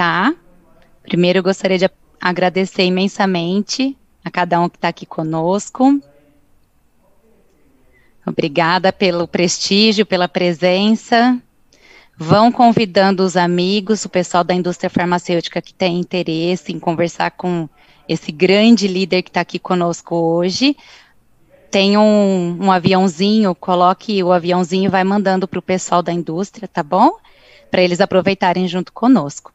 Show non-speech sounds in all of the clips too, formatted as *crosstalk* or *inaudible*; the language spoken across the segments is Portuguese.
tá? Primeiro, eu gostaria de agradecer imensamente a cada um que está aqui conosco. Obrigada pelo prestígio, pela presença. Vão convidando os amigos, o pessoal da indústria farmacêutica que tem interesse em conversar com esse grande líder que está aqui conosco hoje. Tem um, um aviãozinho, coloque o aviãozinho e vai mandando para o pessoal da indústria, tá bom? Para eles aproveitarem junto conosco.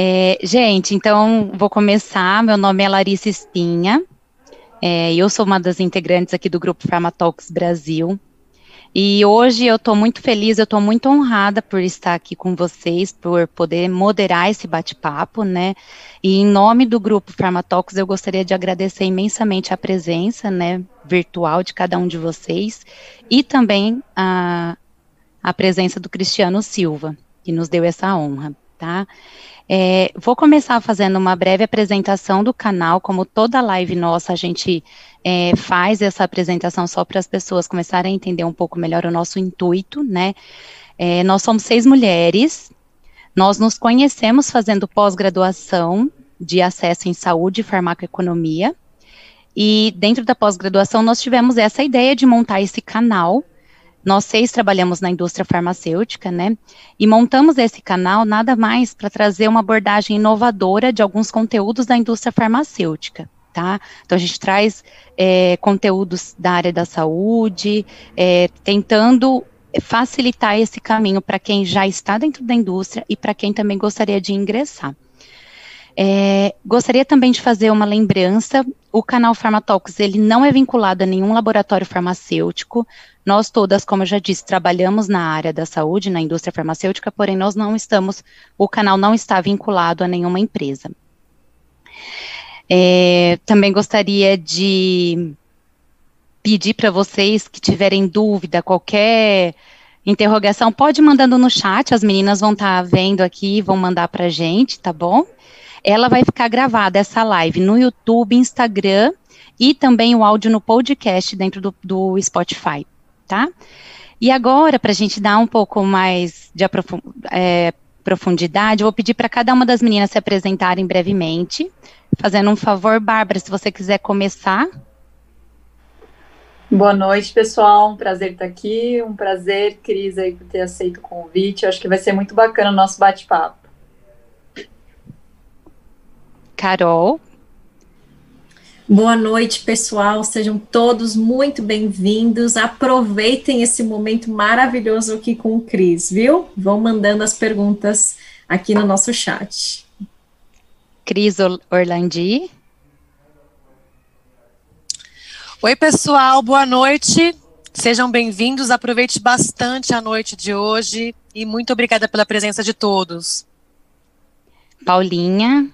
É, gente, então vou começar. Meu nome é Larissa Espinha. É, eu sou uma das integrantes aqui do Grupo Pharmatalks Brasil. E hoje eu estou muito feliz, eu estou muito honrada por estar aqui com vocês, por poder moderar esse bate-papo, né? E em nome do Grupo Pharmatalks, eu gostaria de agradecer imensamente a presença, né, virtual de cada um de vocês e também a, a presença do Cristiano Silva, que nos deu essa honra, tá? É, vou começar fazendo uma breve apresentação do canal, como toda live nossa, a gente é, faz essa apresentação só para as pessoas começarem a entender um pouco melhor o nosso intuito, né? É, nós somos seis mulheres, nós nos conhecemos fazendo pós-graduação de acesso em saúde e farmacoeconomia, e dentro da pós-graduação nós tivemos essa ideia de montar esse canal nós seis trabalhamos na indústria farmacêutica, né? E montamos esse canal nada mais para trazer uma abordagem inovadora de alguns conteúdos da indústria farmacêutica. Tá? Então a gente traz é, conteúdos da área da saúde, é, tentando facilitar esse caminho para quem já está dentro da indústria e para quem também gostaria de ingressar. É, gostaria também de fazer uma lembrança, o canal Farmatalks, ele não é vinculado a nenhum laboratório farmacêutico, nós todas, como eu já disse, trabalhamos na área da saúde, na indústria farmacêutica, porém nós não estamos, o canal não está vinculado a nenhuma empresa. É, também gostaria de pedir para vocês que tiverem dúvida, qualquer interrogação, pode mandando no chat, as meninas vão estar tá vendo aqui, vão mandar para a gente, tá bom? Ela vai ficar gravada, essa live, no YouTube, Instagram e também o áudio no podcast dentro do, do Spotify, tá? E agora, para a gente dar um pouco mais de é, profundidade, eu vou pedir para cada uma das meninas se apresentarem brevemente. Fazendo um favor, Bárbara, se você quiser começar. Boa noite, pessoal. Um prazer estar aqui. Um prazer, Cris, aí, por ter aceito o convite. Eu acho que vai ser muito bacana o nosso bate-papo. Carol. Boa noite, pessoal. Sejam todos muito bem-vindos. Aproveitem esse momento maravilhoso aqui com o Cris, viu? Vão mandando as perguntas aqui no nosso chat. Cris Orlandi. Oi, pessoal, boa noite. Sejam bem-vindos. Aproveite bastante a noite de hoje e muito obrigada pela presença de todos. Paulinha.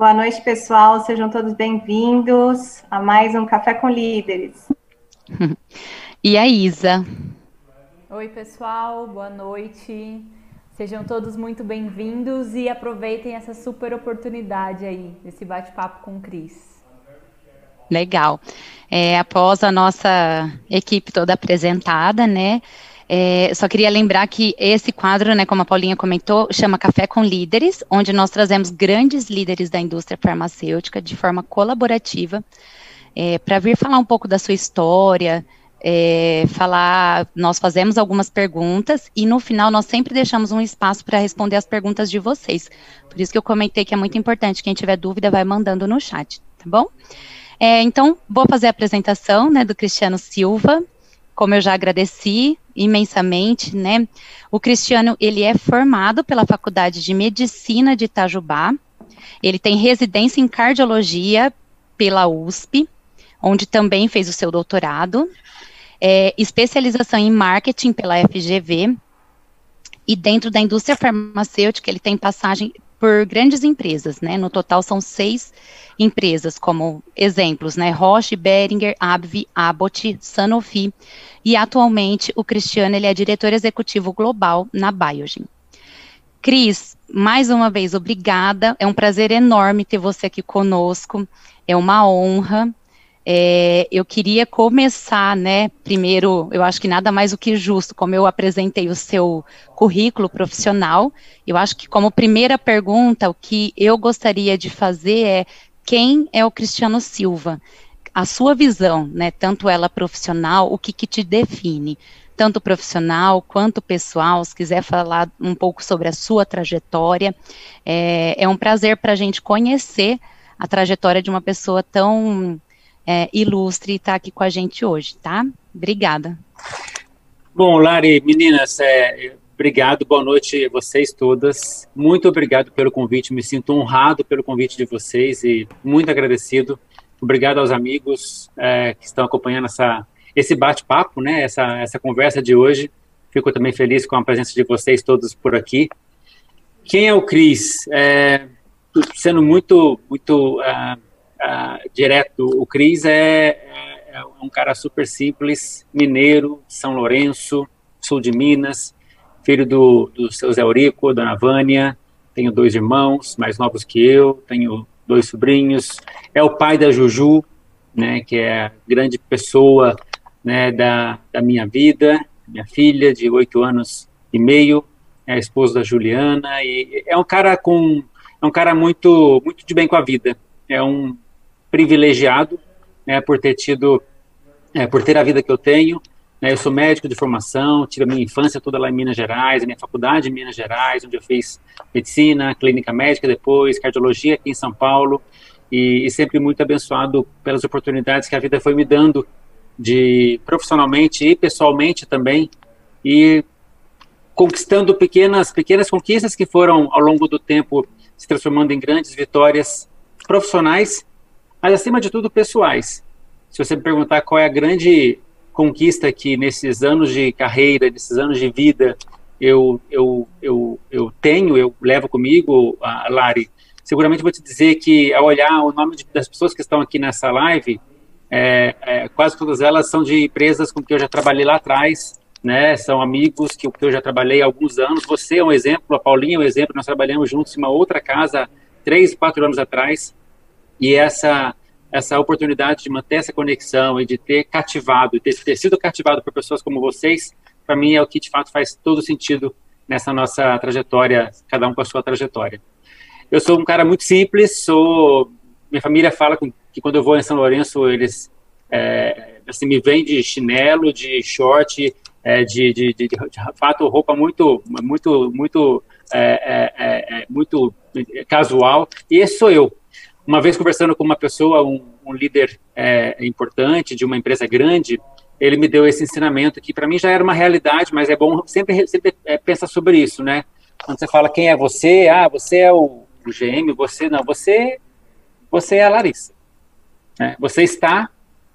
Boa noite, pessoal. Sejam todos bem-vindos a mais um Café com Líderes. *laughs* e a Isa? Oi, pessoal. Boa noite. Sejam todos muito bem-vindos e aproveitem essa super oportunidade aí, desse bate-papo com o Cris. Legal. É, após a nossa equipe toda apresentada, né? É, só queria lembrar que esse quadro, né, como a Paulinha comentou, chama Café com Líderes, onde nós trazemos grandes líderes da indústria farmacêutica de forma colaborativa é, para vir falar um pouco da sua história, é, falar, nós fazemos algumas perguntas e no final nós sempre deixamos um espaço para responder as perguntas de vocês. Por isso que eu comentei que é muito importante, quem tiver dúvida vai mandando no chat, tá bom? É, então, vou fazer a apresentação, né, do Cristiano Silva, como eu já agradeci imensamente, né? O Cristiano, ele é formado pela Faculdade de Medicina de Itajubá. Ele tem residência em cardiologia pela USP, onde também fez o seu doutorado. É, especialização em marketing pela FGV. E dentro da indústria farmacêutica, ele tem passagem por grandes empresas, né? No total são seis empresas, como exemplos, né? Roche, Beringer, Abvi, Abbott, Sanofi. E atualmente o Cristiano ele é diretor executivo global na Biogen. Cris, mais uma vez, obrigada. É um prazer enorme ter você aqui conosco. É uma honra. É, eu queria começar, né? Primeiro, eu acho que nada mais do que justo, como eu apresentei o seu currículo profissional, eu acho que como primeira pergunta, o que eu gostaria de fazer é quem é o Cristiano Silva? A sua visão, né? Tanto ela profissional, o que, que te define? tanto profissional quanto pessoal, se quiser falar um pouco sobre a sua trajetória. É, é um prazer para a gente conhecer a trajetória de uma pessoa tão é, ilustre estar aqui com a gente hoje, tá? Obrigada. Bom, Lari, meninas, é, obrigado, boa noite a vocês todas. Muito obrigado pelo convite, me sinto honrado pelo convite de vocês e muito agradecido. Obrigado aos amigos é, que estão acompanhando essa esse bate-papo, né, essa, essa conversa de hoje. Fico também feliz com a presença de vocês todos por aqui. Quem é o Cris? É, sendo muito, muito uh, uh, direto, o Cris é, é, é, um cara super simples, mineiro, São Lourenço, sul de Minas, filho do, do seu Zé Eurico, Dona Vânia, tenho dois irmãos mais novos que eu, tenho dois sobrinhos, é o pai da Juju, né, que é a grande pessoa né, da, da minha vida, minha filha de oito anos e meio, é a esposa da Juliana, e é um cara com, é um cara muito, muito de bem com a vida, é um privilegiado, né, por ter tido, é, por ter a vida que eu tenho, né, eu sou médico de formação, tive a minha infância toda lá em Minas Gerais, a minha faculdade em Minas Gerais, onde eu fiz medicina, clínica médica depois, cardiologia aqui em São Paulo, e, e sempre muito abençoado pelas oportunidades que a vida foi me dando de profissionalmente e pessoalmente também e conquistando pequenas pequenas conquistas que foram ao longo do tempo se transformando em grandes vitórias profissionais, mas acima de tudo pessoais. Se você me perguntar qual é a grande conquista que nesses anos de carreira, nesses anos de vida eu eu eu, eu tenho, eu levo comigo, Lari, seguramente vou te dizer que ao olhar o nome de, das pessoas que estão aqui nessa live, é, é, quase todas elas são de empresas com que eu já trabalhei lá atrás, né? São amigos que, que eu já trabalhei há alguns anos. Você é um exemplo, a Paulinha é um exemplo. Nós trabalhamos juntos em uma outra casa três, quatro anos atrás. E essa essa oportunidade de manter essa conexão e de ter cativado, ter, sido cativado por pessoas como vocês, para mim é o que de fato faz todo sentido nessa nossa trajetória, cada um com a sua trajetória. Eu sou um cara muito simples, sou minha família fala que quando eu vou em São Lourenço, eles é, assim, me vêm de chinelo, de short, é, de, de, de, de, fato, roupa muito, muito, muito, é, é, é, é muito casual. E esse sou eu. Uma vez conversando com uma pessoa, um, um líder importante de uma empresa grande, ele me deu esse ensinamento que para mim já era uma realidade, mas é bom sempre, sempre pensar sobre isso, né? Quando você fala quem é você, ah, você é o, o GM, você não, você, você é a Larissa. Né? Você está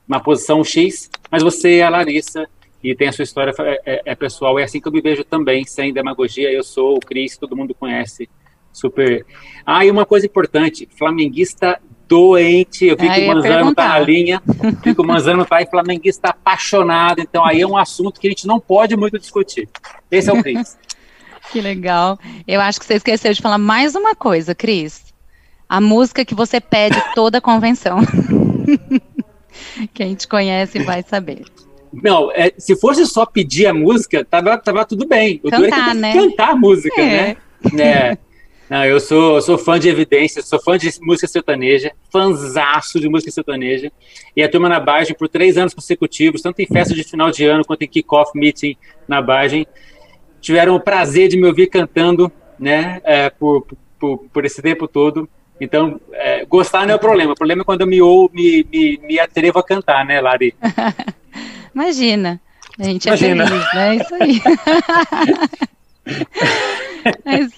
na posição X, mas você é a Larissa e tem a sua história é, é, é, pessoal. É assim que eu me vejo também, sem demagogia. Eu sou o Cris, todo mundo conhece. Super. Ah, e uma coisa importante: flamenguista doente. Eu vi que o Manzano tá na linha. Vi que o Manzano tá aí, flamenguista apaixonado. Então aí é um assunto que a gente não pode muito discutir. Esse é o Cris. *laughs* que legal. Eu acho que você esqueceu de falar mais uma coisa, Cris. A música que você pede toda a convenção. *laughs* Quem te conhece vai saber. Não, é, se fosse só pedir a música, tava, tava tudo bem. O cantar, né? Cantar a música, é. né? É. Não, eu sou, eu sou fã de evidência, sou fã de música sertaneja, fãzaço de música sertaneja. E a turma na Bagem, por três anos consecutivos, tanto em festa de final de ano quanto em kick-off meeting na Bagem, tiveram o prazer de me ouvir cantando, né, é, por, por, por esse tempo todo. Então, é, gostar não é o problema. O problema é quando eu me, ou, me, me, me atrevo a cantar, né, Lari? *laughs* Imagina. A gente é Imagina. é feliz, né? Isso aí. *laughs* *laughs* Mas,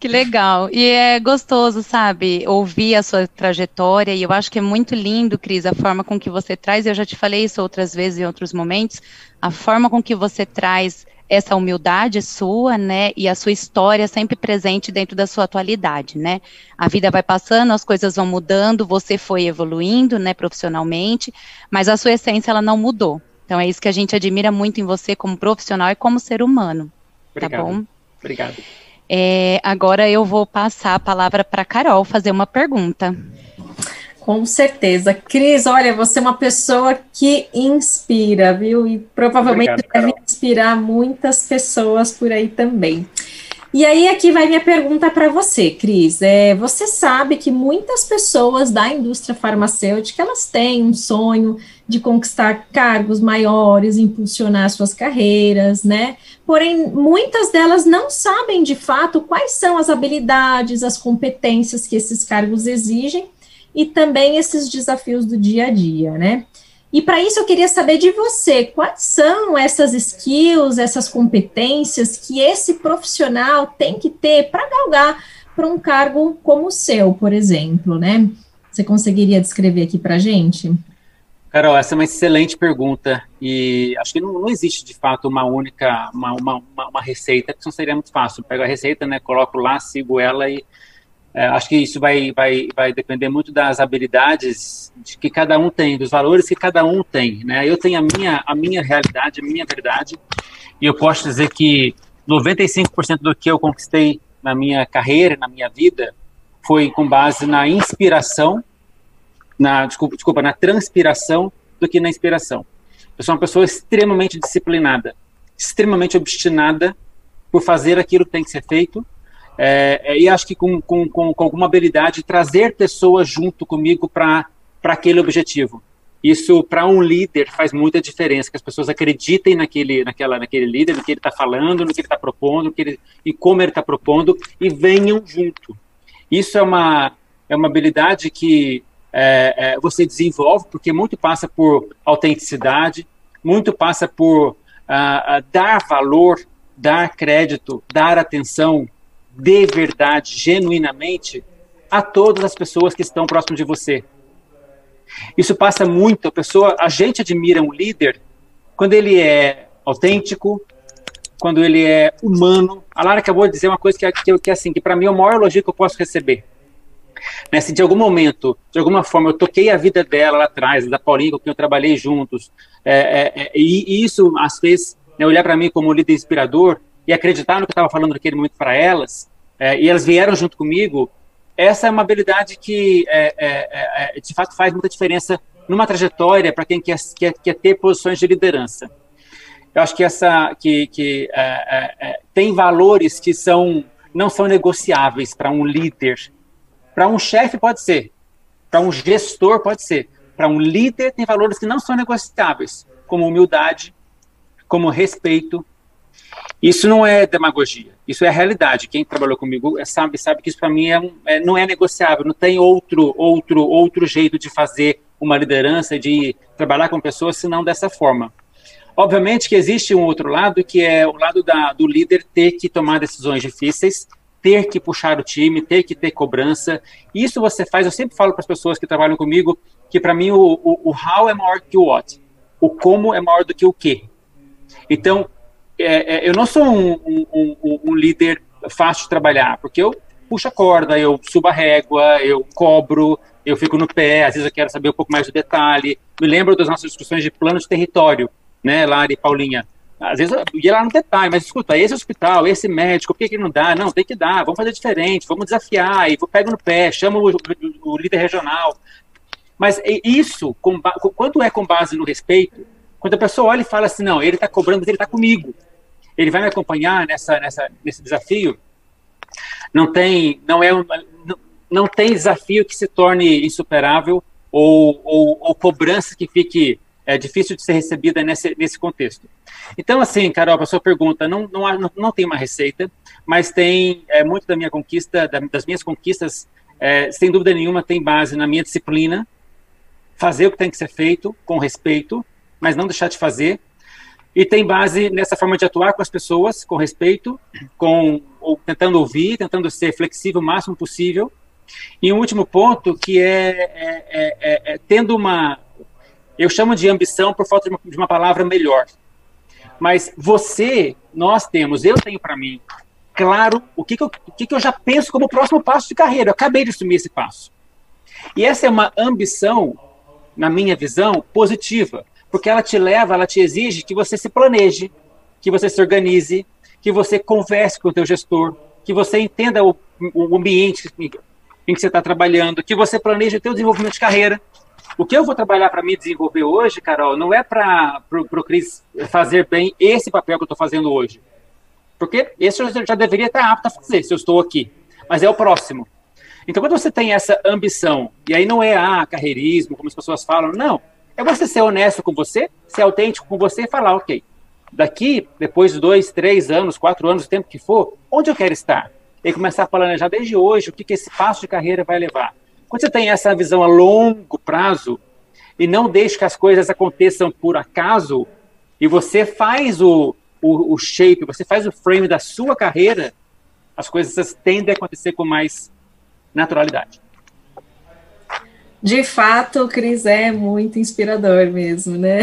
que legal. E é gostoso, sabe, ouvir a sua trajetória. E eu acho que é muito lindo, Cris, a forma com que você traz. Eu já te falei isso outras vezes em outros momentos. A forma com que você traz essa humildade sua, né, e a sua história sempre presente dentro da sua atualidade, né? A vida vai passando, as coisas vão mudando, você foi evoluindo, né, profissionalmente, mas a sua essência ela não mudou. Então é isso que a gente admira muito em você como profissional e como ser humano. Tá Obrigado. Tá bom? Obrigado. É, agora eu vou passar a palavra para Carol fazer uma pergunta. Com certeza. Cris, olha, você é uma pessoa que inspira, viu? E provavelmente Obrigado, deve inspirar muitas pessoas por aí também. E aí, aqui vai minha pergunta para você, Cris. É, você sabe que muitas pessoas da indústria farmacêutica elas têm um sonho de conquistar cargos maiores, impulsionar suas carreiras, né? Porém, muitas delas não sabem de fato quais são as habilidades, as competências que esses cargos exigem e também esses desafios do dia a dia, né? E para isso eu queria saber de você, quais são essas skills, essas competências que esse profissional tem que ter para galgar para um cargo como o seu, por exemplo, né? Você conseguiria descrever aqui para a gente? Carol, essa é uma excelente pergunta e acho que não, não existe de fato uma única, uma, uma, uma, receita, porque não seria muito fácil. Pego a receita, né, coloco lá, sigo ela e é, acho que isso vai, vai, vai depender muito das habilidades que cada um tem, dos valores que cada um tem. Né? Eu tenho a minha, a minha realidade, a minha verdade, e eu posso dizer que 95% do que eu conquistei na minha carreira, na minha vida, foi com base na inspiração, na desculpa, desculpa na transpiração do que na inspiração. Eu sou uma pessoa extremamente disciplinada, extremamente obstinada por fazer aquilo que tem que ser feito é, é, e acho que com, com, com, com alguma habilidade trazer pessoas junto comigo para aquele objetivo. Isso para um líder faz muita diferença, que as pessoas acreditem naquele, naquela, naquele líder, no que ele está falando, no que ele está propondo, no que ele, e como ele está propondo, e venham junto. Isso é uma, é uma habilidade que é, é, você desenvolve, porque muito passa por autenticidade, muito passa por uh, uh, dar valor, dar crédito, dar atenção, de verdade, genuinamente, a todas as pessoas que estão próximo de você. Isso passa muito, a pessoa, a gente admira um líder quando ele é autêntico, quando ele é humano. A Lara acabou de dizer uma coisa que, é, que, que é assim, que para mim é o maior elogio que eu posso receber. Né, se de algum momento, de alguma forma, eu toquei a vida dela lá atrás, da Paulinha com quem eu trabalhei juntos, é, é, é e, e, isso às vezes, né, olhar para mim como líder inspirador, e acreditar no que eu estava falando naquele momento para elas, é, e elas vieram junto comigo, essa é uma habilidade que, é, é, é, é de fato, faz muita diferença numa trajetória para quem quer, quer, quer, ter posições de liderança. Eu acho que essa que, que é, tem valores que são não são negociáveis para um líder. Para um chefe pode ser, para um gestor pode ser, para um líder tem valores que não são negociáveis, como humildade, como respeito, isso não é demagogia, isso é a realidade. Quem trabalhou comigo é, sabe sabe que isso para mim é, é, não é negociável. Não tem outro outro outro jeito de fazer uma liderança, de trabalhar com pessoas, senão dessa forma. Obviamente que existe um outro lado que é o lado da, do líder ter que tomar decisões difíceis, ter que puxar o time, ter que ter cobrança. Isso você faz. Eu sempre falo para as pessoas que trabalham comigo que para mim o, o, o how é maior que o what, o como é maior do que o que. Então é, é, eu não sou um, um, um, um, líder fácil de trabalhar, porque eu puxo a corda, eu subo a régua, eu cobro, eu fico no pé, às vezes eu quero saber um pouco mais do detalhe. Me lembro das nossas discussões de plano de território, né, Lari e Paulinha. Às vezes eu ia lá no detalhe, mas escuta, esse hospital, esse médico, por que, que não dá? Não, tem que dar, vamos fazer diferente, vamos desafiar, e vou pego no pé, chamo o, o, o líder regional. Mas isso, com, quando é com base no respeito, quando a pessoa olha e fala assim, não, ele está cobrando, ele está comigo ele vai me acompanhar nessa, nessa, nesse desafio. Não tem, não é, não, não tem desafio que se torne insuperável ou, ou, ou cobrança que fique é, difícil de ser recebida nesse, nesse contexto. Então, assim, Carol, a sua pergunta, não, não, não, não tem uma receita, mas tem é, muito da minha conquista, da, das minhas conquistas, é, sem dúvida nenhuma, tem base na minha disciplina, fazer o que tem que ser feito com respeito, mas não deixar de fazer, e tem base nessa forma de atuar com as pessoas, com respeito, com ou, tentando ouvir, tentando ser flexível o máximo possível. E um último ponto que é, é, é, é, é tendo uma, eu chamo de ambição por falta de uma, de uma palavra melhor. Mas você, nós temos, eu tenho para mim, claro o que, que, eu, o que, que eu já penso como próximo passo de carreira. Eu acabei de assumir esse passo. E essa é uma ambição, na minha visão, positiva porque ela te leva, ela te exige que você se planeje, que você se organize, que você converse com o teu gestor, que você entenda o, o ambiente. em que você está trabalhando, que você planeja o seu desenvolvimento de carreira. O que eu vou trabalhar para me desenvolver hoje, Carol, não é para o Cris fazer bem esse papel que eu estou fazendo hoje. Porque esse eu já deveria estar apto a fazer, se eu estou aqui. Mas é o próximo. Então, quando você tem essa ambição, e aí não é ah, carreirismo, como as pessoas falam, não. É você ser honesto com você, ser autêntico com você e falar, ok, daqui, depois de dois, três anos, quatro anos, o tempo que for, onde eu quero estar? E começar a planejar desde hoje o que, que esse passo de carreira vai levar. Quando você tem essa visão a longo prazo e não deixa que as coisas aconteçam por acaso, e você faz o, o, o shape, você faz o frame da sua carreira, as coisas tendem a acontecer com mais naturalidade. De fato, o Cris é muito inspirador mesmo, né?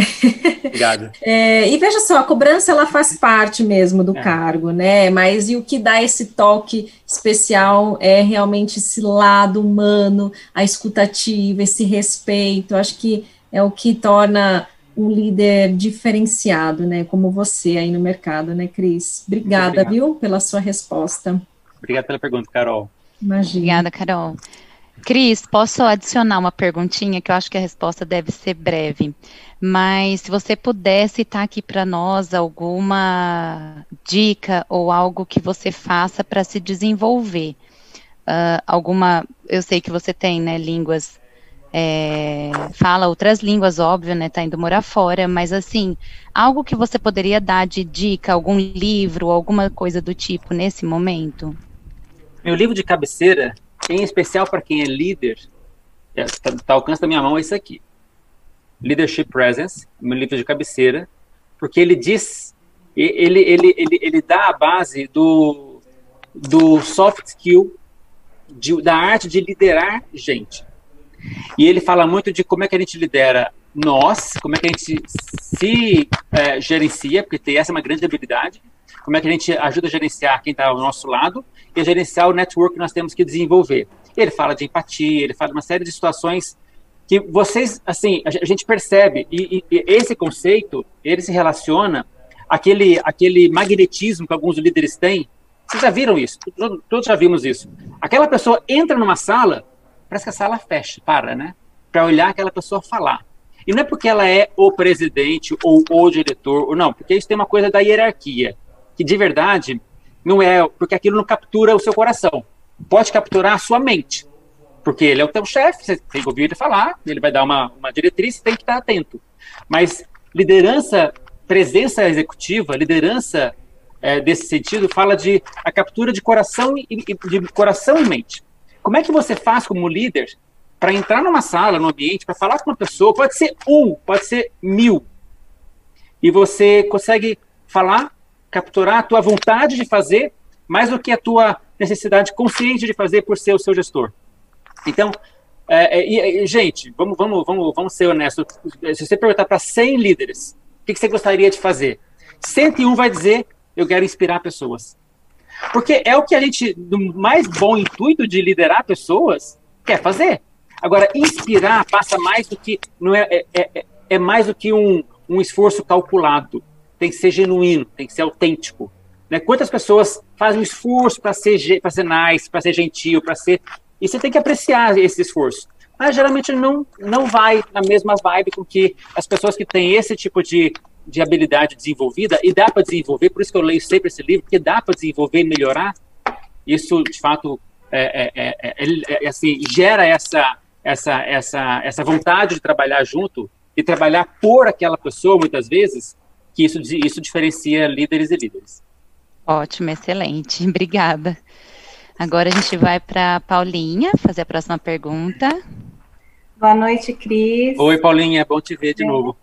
Obrigado. *laughs* É, e veja só, a cobrança ela faz parte mesmo do é. cargo, né? Mas e o que dá esse toque especial é realmente esse lado humano, a escutativa, esse respeito. Acho que é o que torna um líder diferenciado, né? Como você aí no mercado, né, Cris? Obrigada, viu, pela sua resposta. Obrigado pela pergunta, Carol. Imagina. Obrigada, Carol. Cris, posso adicionar uma perguntinha que eu acho que a resposta deve ser breve. Mas se você pudesse citar aqui para nós alguma dica ou algo que você faça para se desenvolver. Uh, alguma, eu sei que você tem, né, línguas, é, fala outras línguas, óbvio, né, tá indo morar fora, mas assim, algo que você poderia dar de dica, algum livro, alguma coisa do tipo nesse momento? Meu livro de cabeceira, em especial para quem é líder, está é, tá, alcance da minha mão, é isso aqui. Leadership Presence, meu livro de cabeceira, porque ele diz, ele, ele, ele, ele dá a base do, do soft skill, de, da arte de liderar gente. E ele fala muito de como é que a gente lidera nós, como é que a gente se é, gerencia, porque tem essa é uma grande habilidade, como é que a gente ajuda a gerenciar quem está ao nosso lado e a gerenciar o network que nós temos que desenvolver. Ele fala de empatia, ele fala de uma série de situações que vocês, assim, a gente percebe, e, e, esse conceito, ele se relaciona aquele, aquele magnetismo que alguns líderes têm. Vocês já viram isso? Todos já vimos isso. Aquela pessoa entra numa sala, parece que a sala fecha, para, né? Para olhar aquela pessoa falar. E não é porque ela é o presidente ou o diretor, ou não, porque isso tem uma coisa da hierarquia que de verdade não é, porque aquilo não captura o seu coração. Pode capturar a sua mente, porque ele é o teu chefe, você tem que ouvir ele falar, ele vai dar uma, uma diretriz, você tem que estar atento. Mas liderança, presença executiva, liderança é, desse sentido, fala de a captura de coração e de coração e mente. Como é que você faz como líder para entrar numa sala, num ambiente, para falar com uma pessoa, pode ser um, pode ser mil, e você consegue falar capturar a tua vontade de fazer mais do que a tua necessidade consciente de fazer por ser o seu gestor. Então, é, é, gente, vamos, vamos, vamos, vamos ser honestos. Se você perguntar para 100 líderes, o que, que você gostaria de fazer? 101 vai dizer, eu quero inspirar pessoas. Porque é o que a gente, do mais bom intuito de liderar pessoas, quer fazer. Agora, inspirar passa mais do que, não é, é, é, é mais do que um, um esforço calculado tem que ser genuíno, tem que ser autêntico. Né? Quantas pessoas fazem um esforço para ser, para ser nice, para ser gentil, para ser. E você tem que apreciar esse esforço. Mas geralmente não, não vai na mesma vibe com que as pessoas que têm esse tipo de, de habilidade desenvolvida, e dá para desenvolver, por isso que eu leio sempre esse livro, porque dá para desenvolver e melhorar. Isso, de fato, é, é, é, é, assim, gera essa, essa, essa, essa vontade de trabalhar junto e trabalhar por aquela pessoa, muitas vezes, que isso, isso diferencia líderes e líderes. Ótimo, excelente. *laughs* Obrigada. Agora a gente vai para Paulinha fazer a próxima pergunta. Boa noite, Cris. Oi, Paulinha, é bom te ver de é. novo.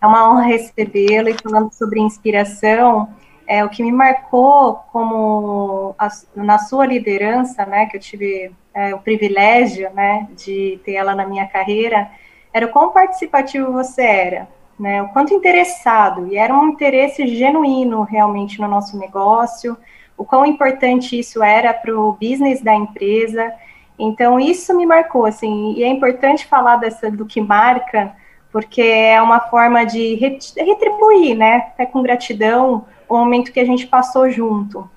É uma honra recebê-lo e falando sobre inspiração. É, o que me marcou como a, na sua liderança, né, que eu tive é, o privilégio, né, de ter ela na minha carreira, era o quão participativo você era né, o quanto interessado, e era um interesse genuíno realmente no nosso negócio, o quão importante isso era para o business da empresa. Então, isso me marcou, assim, e é importante falar dessa, do que marca, porque é uma forma de retribuir, né, até com gratidão, o momento que a gente passou junto.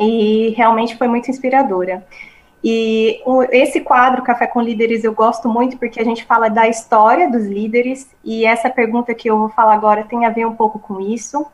E realmente foi muito inspiradora. E o, esse quadro Café com Líderes eu gosto muito porque a gente fala da história dos líderes e essa pergunta que eu vou falar agora tem a ver um pouco com isso.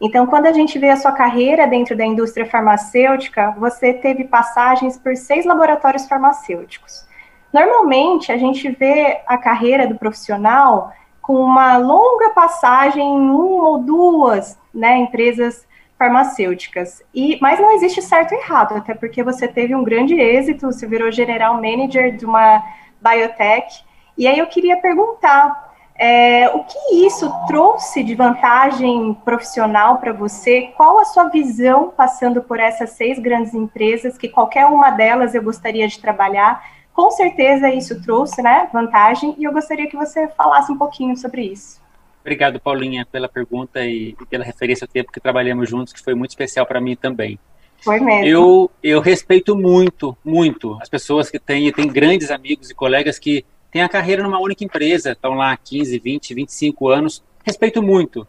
Então, quando a gente vê a sua carreira dentro da indústria farmacêutica, você teve passagens por seis laboratórios farmacêuticos. Normalmente, a gente vê a carreira do profissional com uma longa passagem em uma ou duas né, empresas farmacêuticas. E, mas não existe certo e errado, até porque você teve um grande êxito, você virou general manager de uma biotech. E aí eu queria perguntar é, o que isso trouxe de vantagem profissional para você? Qual a sua visão passando por essas seis grandes empresas, que qualquer uma delas eu gostaria de trabalhar? Com certeza isso trouxe né, vantagem, e eu gostaria que você falasse um pouquinho sobre isso. Obrigado, Paulinha, pela pergunta e, pela referência ao tempo que trabalhamos juntos, que foi muito especial para mim também. Foi mesmo. Eu, eu respeito muito, muito as pessoas que têm, e têm grandes amigos e colegas que têm a carreira numa única empresa, estão lá 15, 20, 25 anos. Respeito muito,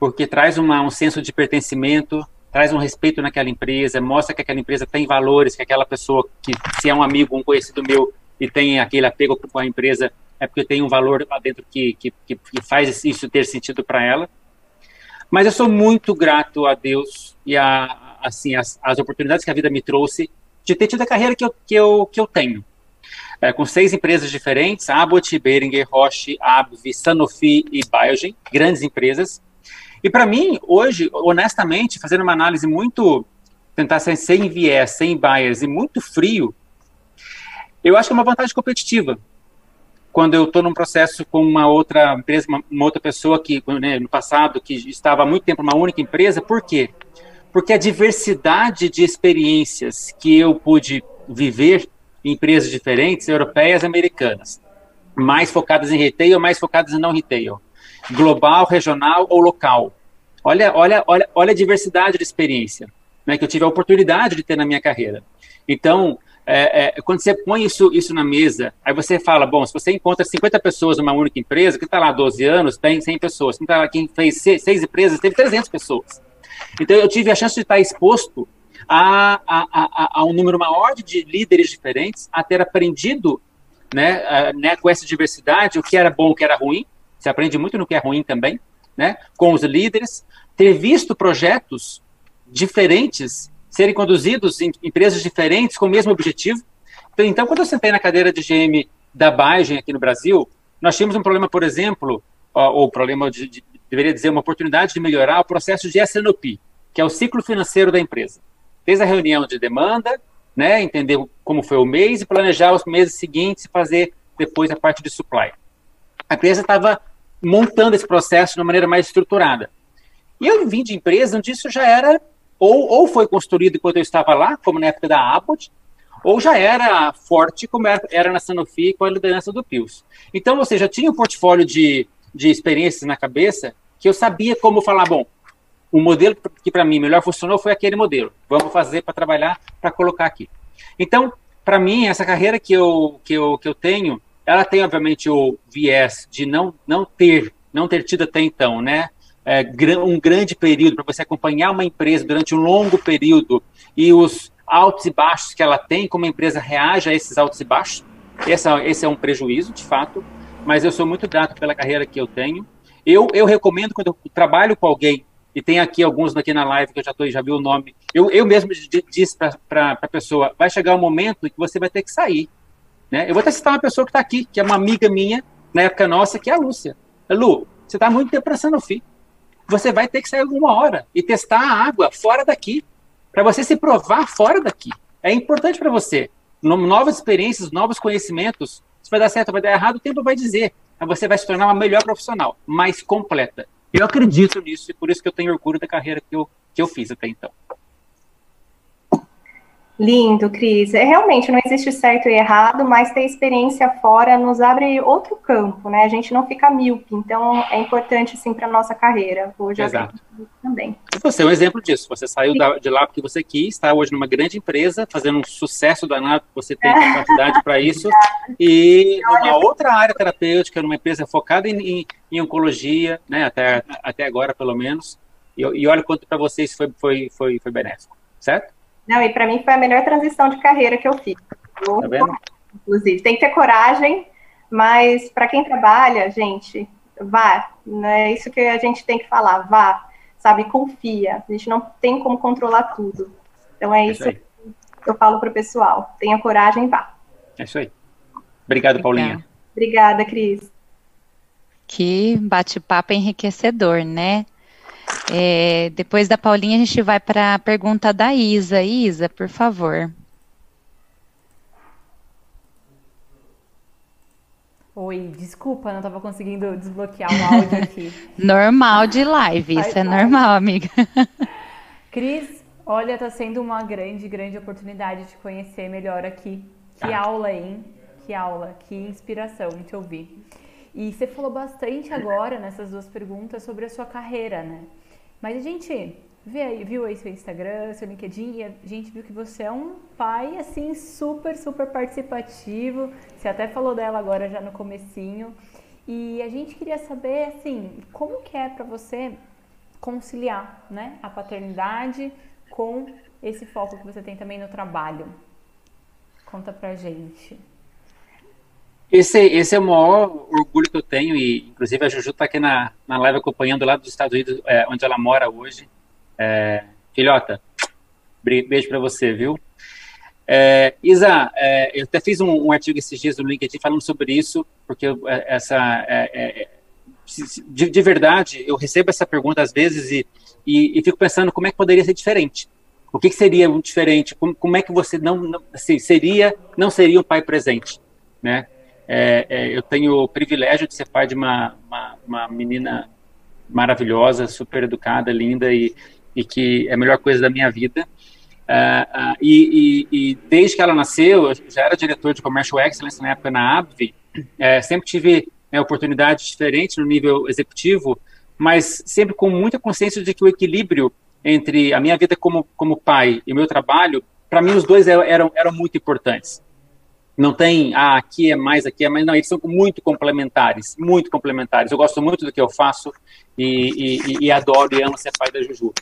porque traz uma, um senso de pertencimento, traz um respeito naquela empresa, mostra que aquela empresa tem valores, que aquela pessoa que, se é um amigo, um conhecido meu, e tem aquele apego com a empresa, é porque tem um valor lá dentro que, que, que faz isso ter sentido para ela. Mas eu sou muito grato a Deus e a, assim, as, as oportunidades que a vida me trouxe de ter tido a carreira que eu, que eu, que eu tenho. É, com seis empresas diferentes, Abbott, Behringer, Roche, Abvi, Sanofi e Biogen, grandes empresas. E para mim, hoje, honestamente, fazendo uma análise muito, tentar ser sem viés, sem bias e muito frio, eu acho que é uma vantagem competitiva quando eu estou num processo com uma outra empresa, uma, uma outra pessoa que né, no passado que estava há muito tempo numa única empresa, por quê? Porque a diversidade de experiências que eu pude viver em empresas diferentes, europeias e americanas, mais focadas em retail, mais focadas em não retail, global, regional ou local. Olha, olha, olha, olha a diversidade de experiência né, que eu tive a oportunidade de ter na minha carreira. Então, é, é, quando você põe isso, isso na mesa, aí você fala, bom, se você encontra 50 pessoas numa única empresa, que está lá 12 anos, tem 100 pessoas. Quem, tá, quem fez seis, seis, empresas, teve 300 pessoas. Então, eu tive a chance de estar exposto a, a, a, a um número maior de líderes diferentes, a ter aprendido né, a, né, com essa diversidade o que era bom, o que era ruim. Você aprende muito no que é ruim também, né, com os líderes. Ter visto projetos diferentes serem conduzidos em empresas diferentes com o mesmo objetivo. Então, quando eu sentei na cadeira de GM da Biogen aqui no Brasil, nós tínhamos um problema, por exemplo, ou problema de, de, deveria dizer, uma oportunidade de melhorar o processo de SNOP, que é o ciclo financeiro da empresa. Desde a reunião de demanda, né, entender como foi o mês e planejar os meses seguintes e fazer depois a parte de supply. A empresa estava montando esse processo de uma maneira mais estruturada. E eu vim de empresa onde isso já era ou, ou foi construído enquanto eu estava lá, como na época da Abbott, ou já era forte, como era na Sanofi com a liderança do Pius. Então, ou seja, tinha um portfólio de, de experiências na cabeça que eu sabia como falar, bom, o modelo que para mim melhor funcionou foi aquele modelo. Vamos fazer para trabalhar, para colocar aqui. Então, para mim, essa carreira que eu, que, eu, que eu tenho, ela tem, obviamente, o viés de não, não ter, não ter tido até então, né? É, um grande período, para você acompanhar uma empresa durante um longo período e os altos e baixos que ela tem, como a empresa reage a esses altos e baixos. Esse, é, um prejuízo, de fato, mas eu sou muito grato pela carreira que eu tenho. Eu, eu recomendo, quando eu trabalho com alguém, e tem aqui alguns aqui na live que eu já, tô, já vi o nome, eu, eu mesmo disse para a pessoa, vai chegar um momento que você vai ter que sair. Né? Eu vou até citar uma pessoa que está aqui, que é uma amiga minha, na época nossa, que é a Lúcia. Lu, você está muito tempo para Sanofi você vai ter que sair alguma hora e testar a água fora daqui, para você se provar fora daqui. É importante para você. Novas experiências, novos conhecimentos. Se vai dar certo ou vai dar errado, o tempo vai dizer. Mas você vai se tornar uma melhor profissional, mais completa. Eu acredito nisso e por isso que eu tenho orgulho da carreira que eu, que eu fiz até então. Lindo, Cris. É, realmente, não existe certo e errado, mas ter experiência fora nos abre outro campo, né? A gente não fica míope, então é importante, sim, para a nossa carreira. Hoje Exato. também. E você é um exemplo disso. Você saiu da, de lá porque você quis, está hoje numa grande empresa, fazendo um sucesso danado, você tem *laughs* capacidade para isso, e numa outra área terapêutica, numa empresa focada em, em, em oncologia, né? Até, até agora, pelo menos. E, e olha quanto para vocês foi, foi, foi, foi benéfico, certo? Não, e para mim foi a melhor transição de carreira que eu fiz. Tá vendo? Inclusive, tem que ter coragem, mas para quem trabalha, gente, vá. É isso que a gente tem que falar, vá, sabe? Confia. A gente não tem como controlar tudo. Então é, é isso, que eu falo para o pessoal. Tenha coragem, vá. É isso aí. Obrigado, Paulinha. Obrigada, Cris. Que bate-papo enriquecedor, né? É, depois da Paulinha, a gente vai para a pergunta da Isa. Isa, por favor. Oi, desculpa, não estava conseguindo desbloquear o áudio aqui. *laughs* normal de live, isso é normal, amiga. *laughs* Cris, olha, está sendo uma grande, grande oportunidade de conhecer melhor aqui. Que ah. aula, hein? Que aula, que inspiração te ouvir. E você falou bastante agora nessas duas perguntas sobre a sua carreira, né? Mas a gente vê, viu aí seu Instagram, seu LinkedIn, e a gente viu que você é um pai, assim, super, super participativo. Você até falou dela agora já no comecinho. E a gente queria saber, assim, como que é para você conciliar, né, a paternidade com esse foco que você tem também no trabalho. Conta pra gente. Esse, esse é o maior orgulho que eu tenho, e inclusive a Juju está aqui na, na live acompanhando lá dos Estados Unidos, é, onde ela mora hoje. É, filhota, beijo para você, viu? É, Isa, é, eu até fiz um, um, artigo esses dias no LinkedIn falando sobre isso, porque é, essa, é, de, de, verdade, eu recebo essa pergunta às vezes e, e, e, fico pensando como é que poderia ser diferente. O que, que seria diferente? Como, como, é que você não, não assim, seria, não seria um pai presente, né? É, é, eu tenho o privilégio de ser pai de uma, uma, uma menina maravilhosa, super educada, linda e, e, que é a melhor coisa da minha vida. Uh, uh, e, e, e, desde que ela nasceu, eu já era diretor de Commercial Excellence na época na AbbVie, é, sempre tive né, oportunidades diferentes no nível executivo, mas sempre com muita consciência de que o equilíbrio entre a minha vida como, como pai e o meu trabalho, para mim os dois eram, eram muito importantes. Não tem, ah, aqui é mais, aqui é mais. Não, eles são muito complementares, muito complementares. Eu gosto muito do que eu faço e, e, e adoro e amo ser pai da Juju.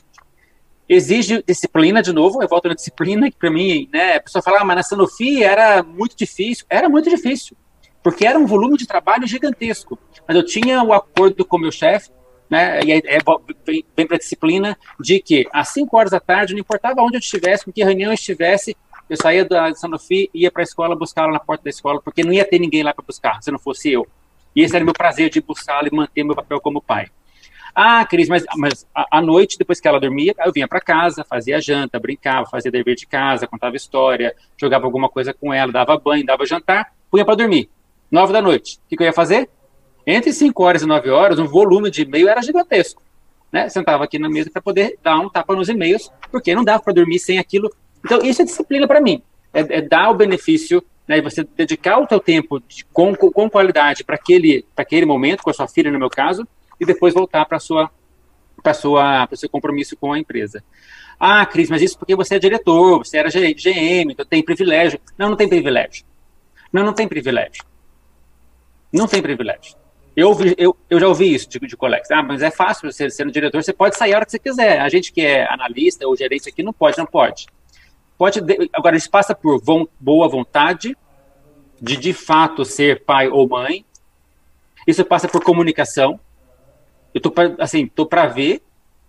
Exige disciplina, de novo, eu volto na disciplina, que para mim, né, a pessoa fala, ah, mas na Sanofi era muito difícil. Era muito difícil, porque era um volume de trabalho gigantesco. Mas eu tinha o acordo com o meu chefe, né, e aí é, vem, vem para a disciplina de que às 5 horas da tarde, não importava onde eu estivesse, com que reunião eu estivesse, eu saía da Sanofi ia para a escola buscá-la na porta da escola, porque não ia ter ninguém lá para buscar, se não fosse eu. E esse era o meu prazer de buscá-la e manter meu papel como pai. Ah, Cris, mas, mas à noite, depois que ela dormia, eu vinha para casa, fazia janta, brincava, fazia dever de casa, contava história, jogava alguma coisa com ela, dava banho, dava jantar, punha para dormir. Nove da noite. O que, que eu ia fazer? Entre cinco horas e nove horas, um volume de e-mail era gigantesco. Né? Sentava aqui na mesa para poder dar um tapa nos e-mails, porque não dava para dormir sem aquilo então, isso é disciplina para mim. É, é, dar o benefício, né, você dedicar o teu tempo de, com, com qualidade para aquele, aquele momento, com a sua filha, no meu caso, e depois voltar para sua para sua para seu compromisso com a empresa. Ah, Cris, mas isso porque você é diretor, você era GM, então tem privilégio. Não, não tem privilégio. Não, não tem privilégio. Não tem privilégio. Eu, eu, eu já ouvi isso de, de colegas. Ah, mas é fácil você sendo diretor, você pode sair a hora que você quiser. A gente que é analista ou gerente aqui não pode, não pode. Pode, agora, isso passa por boa vontade, de de fato ser pai ou mãe. Isso passa por comunicação. Eu tô pra, assim, tô para ver,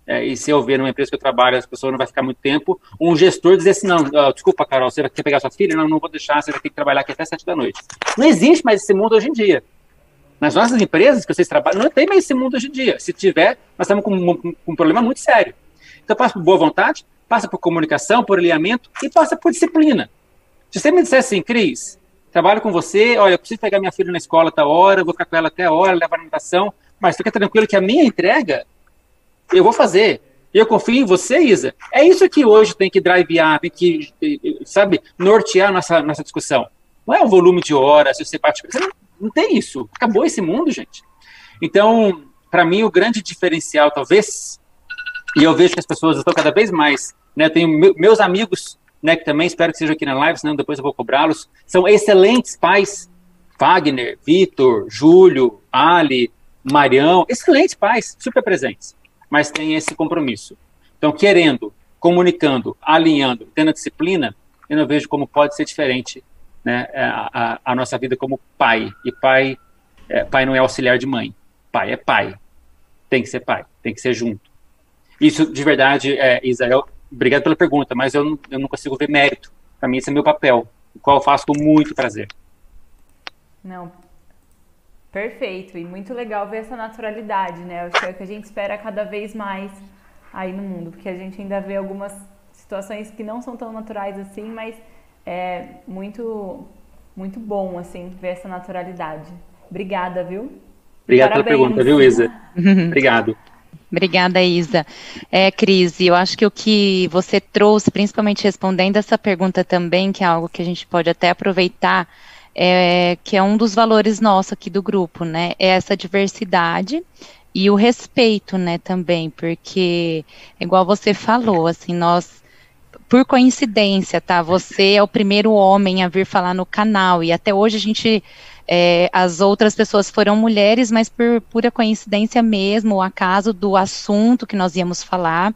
é, e se eu ver numa empresa que eu trabalho, as pessoas não vai ficar muito tempo, um gestor dizer assim, não, uh, desculpa, Carol, você quer pegar sua filha? Não, não vou deixar, você vai ter que trabalhar aqui até sete da noite. Não existe mais esse mundo hoje em dia. Nas nossas empresas que vocês trabalham, não tem mais esse mundo hoje em dia. Se tiver, nós estamos com um, com um problema muito sério. Então, passa por boa vontade, passa por comunicação, por alinhamento e passa por disciplina. Se você me dissesse assim, Cris, trabalho com você, olha, eu preciso pegar minha filha na escola até hora, vou ficar com ela até a hora, levar a alimentação, mas fica tranquilo que a minha entrega eu vou fazer. Eu confio em você, Isa. É isso que hoje tem que drivear, tem que, sabe, nortear nossa, nossa discussão. Não é o volume de horas, se você. Você não, não tem isso. Acabou esse mundo, gente. Então, para mim, o grande diferencial, talvez, e eu vejo que as pessoas estão cada vez mais, né? Tenho meus amigos, né, que também espero que sejam aqui na live, senão depois eu vou cobrá-los. São excelentes pais. Wagner, Vitor, Júlio, Ali, Marião, excelentes pais, super presentes, mas tem esse compromisso. Então, querendo, comunicando, alinhando, tendo a disciplina, eu não vejo como pode ser diferente né, a, a, a nossa vida como pai. E pai, é, pai não é auxiliar de mãe. Pai é pai. Tem que ser pai, tem que ser junto. Isso, de verdade, é, Israel, obrigado pela pergunta, mas eu não, eu não consigo ver mérito. Para mim, esse é meu papel, o qual eu faço com muito prazer. Não, perfeito. E muito legal ver essa naturalidade, né? Acho que é o que a gente espera cada vez mais aí no mundo, porque a gente ainda vê algumas situações que não são tão naturais assim, mas é muito, muito bom, assim, ver essa naturalidade. Obrigada, viu? Obrigado pela pergunta, viu, Isa? *laughs* Obrigado. Obrigada, Isa. É, Cris, eu acho que o que você trouxe, principalmente respondendo essa pergunta também, que é algo que a gente pode até aproveitar, é, que é um dos valores nossos aqui do grupo, né? É essa diversidade e o respeito, né, também, porque, igual você falou, assim, nós por coincidência, tá? Você é o primeiro homem a vir falar no canal e até hoje a gente é, as outras pessoas foram mulheres, mas por pura coincidência mesmo, o acaso do assunto que nós íamos falar.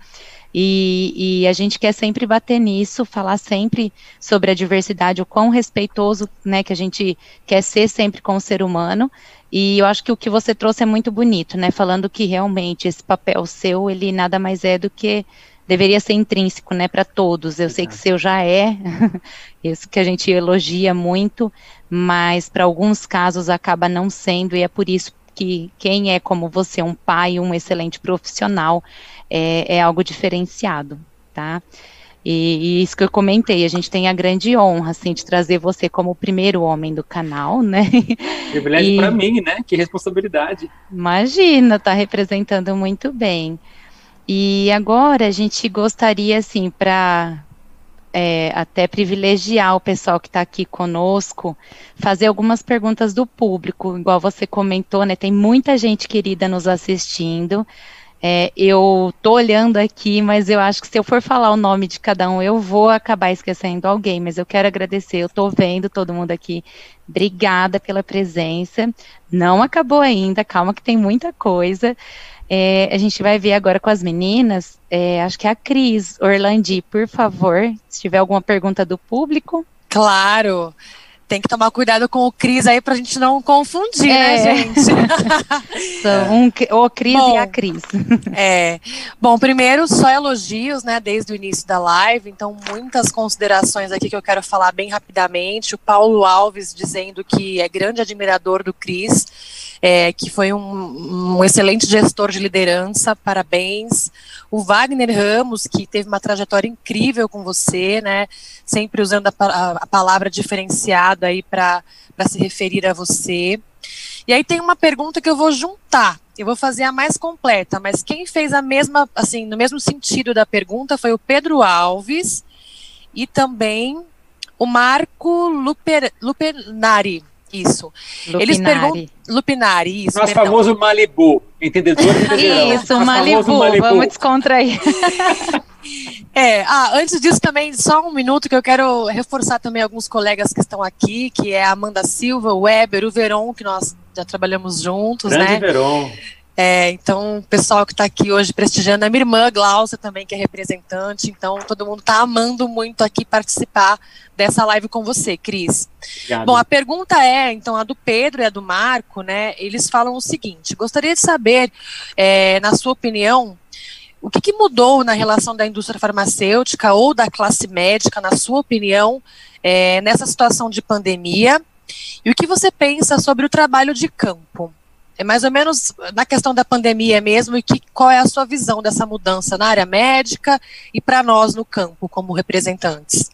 E, e, a gente quer sempre bater nisso, falar sempre sobre a diversidade, o quão respeitoso né, que a gente quer ser sempre com o ser humano. E eu acho que o que você trouxe é muito bonito, né? Falando que realmente esse papel seu, ele nada mais é do que deveria ser intrínseco, né, para todos. Eu sei que seu já é, *laughs* isso que a gente elogia muito, mas para alguns casos acaba não sendo, e é por isso que quem é como você, um pai, um excelente profissional, é, é algo diferenciado, tá? E, e, isso que eu comentei, a gente tem a grande honra, assim, de trazer você como o primeiro homem do canal, né? *laughs* Privilégio para mim, né? Que responsabilidade. Imagina, tá representando muito bem. E agora a gente gostaria, assim, para é, até privilegiar o pessoal que está aqui conosco, fazer algumas perguntas do público, igual você comentou, né? Tem muita gente querida nos assistindo. É, eu tô olhando aqui, mas eu acho que se eu for falar o nome de cada um, eu vou acabar esquecendo alguém. Mas eu quero agradecer, eu tô vendo todo mundo aqui. Obrigada pela presença. Não acabou ainda, calma que tem muita coisa. É, a gente vai ver agora com as meninas, é, acho que é a Cris Orlandi, por favor, se tiver alguma pergunta do público. Claro tem que tomar cuidado com o Cris aí pra gente não confundir, né, é. né, gente? *laughs* um, o Cris Bom, e a Cris. É. Bom, primeiro, só elogios, né, desde o início da live, então muitas considerações aqui que eu quero falar bem rapidamente. O Paulo Alves dizendo que é grande admirador do Cris é, que foi um, um, excelente gestor de liderança, parabéns. O Wagner Ramos, que teve uma trajetória incrível com você, né, sempre usando a, a, a palavra diferenciado aí para se referir a você. E aí tem uma pergunta que eu vou juntar. Eu vou fazer a mais completa, mas quem fez a mesma, assim, no mesmo sentido da pergunta foi o Pedro Alves e também o Marco Luper, Lupenari. Isso. Lupinari. Eles perguntam. Lupinari, isso. Nosso perdão. famoso Malibu. Entendedor Isso, Malibu. Malibu. Vamos descontrair. *laughs* É, ah, antes disso também, só um minuto que eu quero reforçar também alguns colegas que estão aqui, que é a Amanda Silva, o Weber, o Veron, que nós já trabalhamos juntos, Grande né? Veron. É, então, o pessoal que está aqui hoje prestigiando, a minha irmã Glaucia também, que é representante, então todo mundo está amando muito aqui participar dessa live com você, Cris. Obrigado. Bom, a pergunta é, então, a do Pedro e a do Marco, né, eles falam o seguinte, gostaria de saber, é, na sua opinião, o que, que, mudou na relação da indústria farmacêutica ou da classe médica, na sua opinião, é, nessa situação de pandemia? E o que você pensa sobre o trabalho de campo? É mais ou menos na questão da pandemia mesmo, e que, qual é a sua visão dessa mudança na área médica e para nós no campo, como representantes?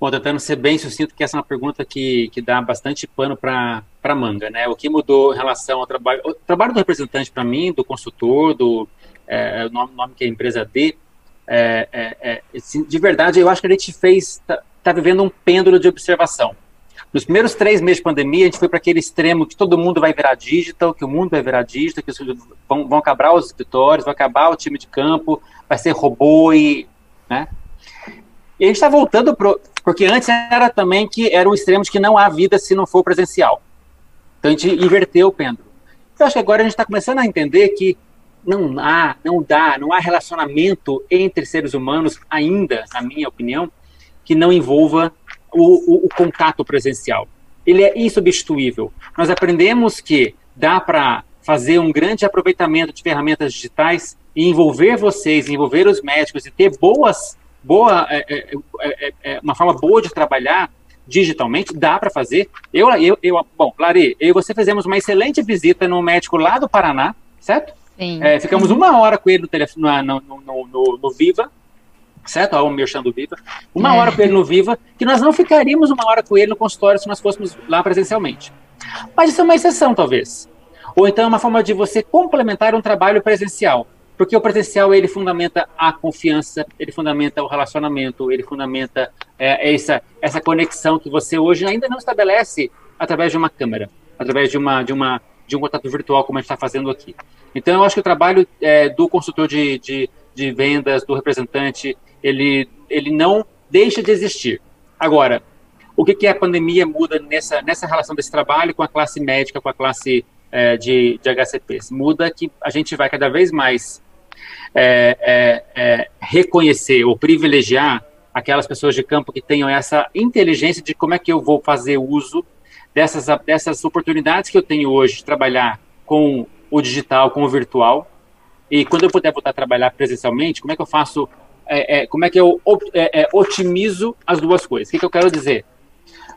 Bom, tentando ser bem sucinto, que essa é uma pergunta que, que dá bastante pano para manga, né? O que mudou em relação ao trabalho, o trabalho do representante para mim, do consultor, do é, nome, nome, que a empresa dê, é, é, é assim, de verdade, eu acho que a gente fez, está tá vivendo um pêndulo de observação. Nos primeiros três meses de pandemia, a gente foi para aquele extremo que todo mundo vai virar digital, que o mundo vai virar digital, que vão, vão acabar os escritórios, vai acabar o time de campo, vai ser robô e. Né? E a gente está voltando pro. Porque antes era também que era um extremo de que não há vida se não for presencial. Então a gente inverteu o pêndulo. Eu acho que agora a gente está começando a entender que não há, não dá, não há relacionamento entre seres humanos ainda, na minha opinião, que não envolva o, o, o contato presencial. Ele é insubstituível. Nós aprendemos que dá para fazer um grande aproveitamento de ferramentas digitais e envolver vocês, envolver os médicos e ter boas, boa, é, é, é, é uma forma boa de trabalhar digitalmente, dá para fazer. Eu, eu, eu, bom, Lari, eu e você fizemos uma excelente visita no médico lá do Paraná, certo? Sim. É, ficamos uma hora com ele no, telefone, no, no, no, no Viva, certo? Olha o merchan do Viva. Uma é. hora com ele no Viva, que nós não ficaríamos uma hora com ele no consultório se nós fôssemos lá presencialmente. Mas isso é uma exceção, talvez. Ou então é uma forma de você complementar um trabalho presencial. Porque o presencial, ele fundamenta a confiança, ele fundamenta o relacionamento, ele fundamenta é, essa, essa conexão que você hoje ainda não estabelece através de uma câmera, através de, uma, de, uma, de um contato virtual, como a gente está fazendo aqui. Então, eu acho que o trabalho é, do consultor de, de, de vendas, do representante, ele, ele não deixa de existir. Agora, o que, que a pandemia muda nessa, nessa relação desse trabalho com a classe médica, com a classe é, de, de HCPs? Muda que a gente vai cada vez mais é, é, é, reconhecer ou privilegiar aquelas pessoas de campo que tenham essa inteligência de como é que eu vou fazer uso dessas, dessas oportunidades que eu tenho hoje de trabalhar com o digital, com o virtual, e quando eu puder voltar a trabalhar presencialmente, como é que eu faço, é, é, como é que eu é, otimizo as duas coisas? O que, que eu quero dizer?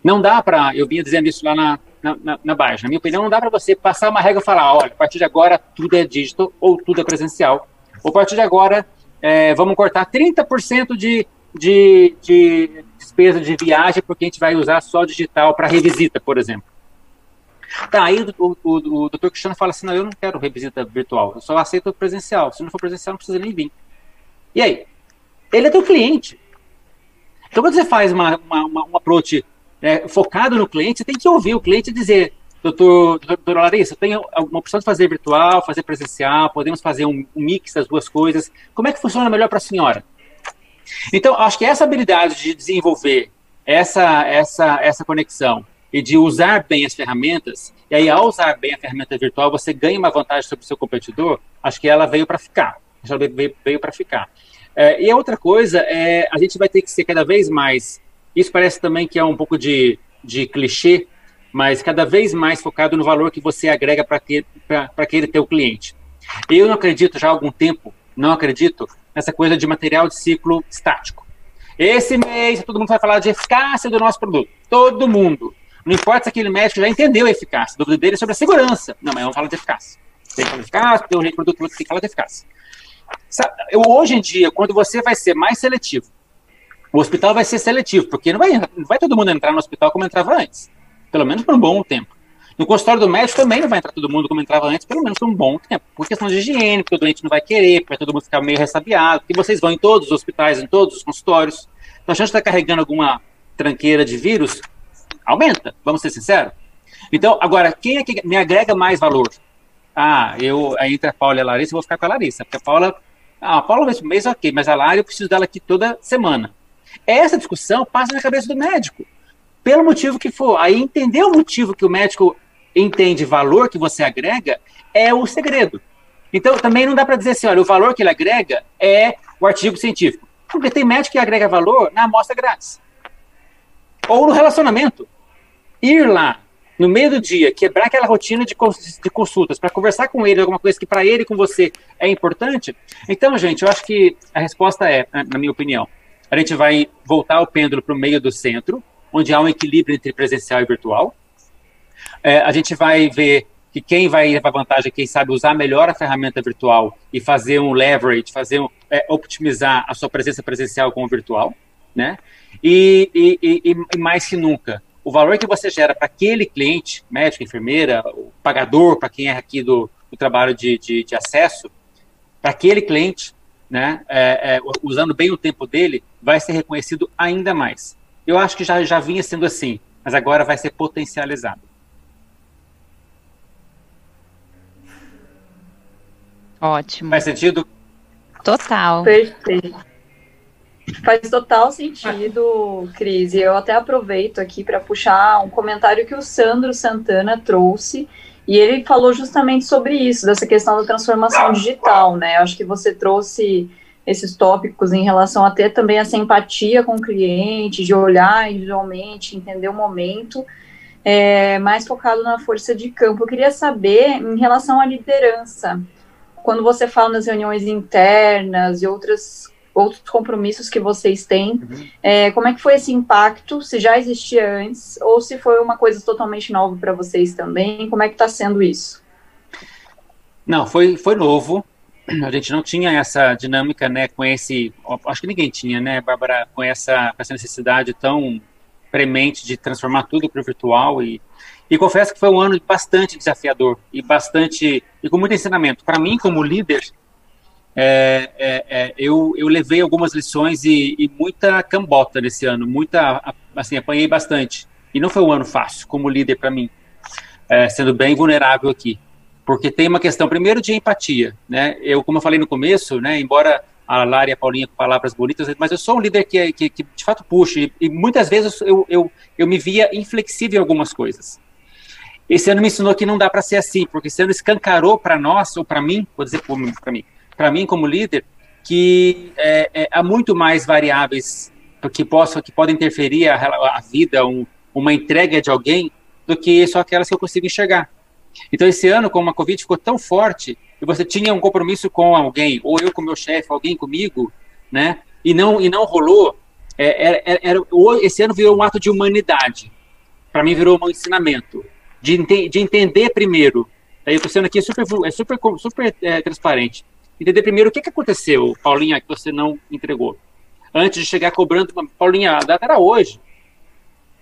Não dá para, eu vinha dizendo isso lá na, na, na, na Baixa, na minha opinião, não dá para você passar uma regra e falar, olha, a partir de agora tudo é digital ou tudo é presencial, a partir de agora, é, vamos cortar 30% de, de, de despesa de viagem, porque a gente vai usar só digital para revisita, por exemplo. Tá, aí o, o, o, o doutor Cristiano fala assim, não, eu não quero revisita virtual, eu só aceito presencial. Se não for presencial, não precisa nem vir. E aí? Ele é teu cliente. Então, quando você faz uma, uma, uma um approach é, focado no cliente, você tem que ouvir o cliente dizer, Doutor, doutora Larissa, tem alguma opção de fazer virtual, fazer presencial? Podemos fazer um, um mix das duas coisas? Como é que funciona melhor para a senhora? Então, acho que essa habilidade de desenvolver essa, essa, essa conexão e de usar bem as ferramentas, e aí ao usar bem a ferramenta virtual, você ganha uma vantagem sobre o seu competidor, acho que ela veio para ficar. Já veio, veio para ficar. É, e a outra coisa é, a gente vai ter que ser cada vez mais, isso parece também que é um pouco de, de clichê, mas cada vez mais focado no valor que você agrega para aquele teu cliente. Eu não acredito já há algum tempo, não acredito nessa coisa de material de ciclo estático. Esse mês todo mundo vai falar de eficácia do nosso produto. Todo mundo. Não importa se aquele médico já entendeu a eficácia. A dúvida dele é sobre a segurança. Não, mas vamos falar de eficácia. Tem que falar de eficácia, porque o jeito de produto tem que falar de eficácia. Eu, hoje em dia, quando você vai ser mais seletivo, o hospital vai ser seletivo, porque não vai, não vai todo mundo entrar no hospital como entrava antes pelo menos por um bom tempo. No consultório do médico também não vai entrar todo mundo como entrava antes, pelo menos por um bom tempo. Por questão de higiene, porque o doente não vai querer, porque todo mundo ficar meio ressabiado, porque vocês vão em todos os hospitais, em todos os consultórios. Então a chance de estar carregando alguma tranqueira de vírus aumenta, vamos ser sinceros. Então, agora, quem é que me agrega mais valor? Ah, eu, entre a Paula e a Larissa, eu vou ficar com a Larissa, porque a Paula, ah, a Paula vai mês, ok, mas a Lara eu preciso dela aqui toda semana. Essa discussão passa na cabeça do médico pelo motivo que for. Aí entender o motivo que o médico entende valor que você agrega é o segredo. Então também não dá para dizer assim, olha, o valor que ele agrega é o artigo científico. Porque tem médico que agrega valor na amostra grátis. Ou no relacionamento. Ir lá no meio do dia, quebrar aquela rotina de, de consultas para conversar com ele, alguma coisa que para ele com você é importante. Então, gente, eu acho que a resposta é, na minha opinião, a gente vai voltar o pêndulo para o meio do centro, onde há um equilíbrio entre presencial e virtual. É, a gente vai ver que quem vai levar vantagem quem sabe usar melhor a ferramenta virtual e fazer um leverage, fazer um, é, optimizar a sua presença presencial com o virtual, né? E, e, e, e mais que nunca, o valor que você gera para aquele cliente, médico, enfermeira, o pagador, para quem é aqui do, do trabalho de, de, de acesso, para aquele cliente, né, é, é, usando bem o tempo dele, vai ser reconhecido ainda mais. Eu acho que já, já vinha sendo assim, mas agora vai ser potencializado. Ótimo. Faz sentido? Total. Perfeito. Faz total sentido, Cris. E eu até aproveito aqui para puxar um comentário que o Sandro Santana trouxe. E ele falou justamente sobre isso, dessa questão da transformação digital, né? Eu acho que você trouxe esses tópicos em relação a ter também essa empatia com o cliente, de olhar individualmente, entender o momento, é, mais focado na força de campo. Eu queria saber, em relação à liderança, quando você fala nas reuniões internas e outras, outros compromissos que vocês têm, uhum. é, como é que foi esse impacto, se já existia antes, ou se foi uma coisa totalmente nova para vocês também, como é que está sendo isso? Não, foi, foi novo, a gente não tinha essa dinâmica, né, com esse, acho que ninguém tinha, né, Bárbara, com essa, com essa necessidade tão premente de transformar tudo para o virtual e, e confesso que foi um ano bastante desafiador e bastante, e com muito ensinamento. Para mim, como líder, é, é, é, eu, eu levei algumas lições e, e, muita cambota nesse ano, muita, assim, apanhei bastante. E não foi um ano fácil como líder para mim, é, sendo bem vulnerável aqui porque tem uma questão, primeiro, de empatia, né? Eu, como eu falei no começo, né, embora a Lara e a Paulinha com palavras bonitas, mas eu sou um líder que, que, que de fato puxa, e, e, muitas vezes eu, eu, eu me via inflexível em algumas coisas. Esse ano me ensinou que não dá para ser assim, porque esse ano escancarou para nós, ou para mim, vou dizer para mim, para mim como líder, que é, é, há muito mais variáveis que possam, que podem interferir a, a vida, um, uma entrega de alguém, do que só aquelas que eu consigo enxergar. Então, esse ano, como a Covid ficou tão forte, e você tinha um compromisso com alguém, ou eu com meu chefe, alguém comigo, né? E não, e não rolou, é, era, era, esse ano virou um ato de humanidade. Para mim, virou um ensinamento. De, de entender primeiro. Aí eu estou sendo aqui super, é super, super é, transparente. Entender primeiro o que, que aconteceu, Paulinha, que você não entregou. Antes de chegar cobrando, Paulinha, a data era hoje.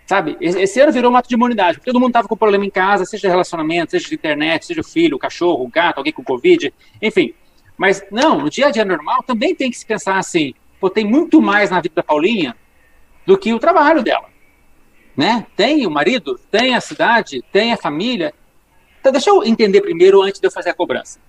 Sabe? Esse ano virou um ato de imunidade, todo mundo estava com problema em casa, seja relacionamento, seja de internet, seja o filho, o cachorro, o gato, alguém com Covid, enfim. Mas não, no dia a dia normal também tem que se pensar assim, pô, tem muito mais na vida da Paulinha do que o trabalho dela. Né? Tem o marido, tem a cidade, tem a família. Então deixa eu entender primeiro antes de eu fazer a cobrança.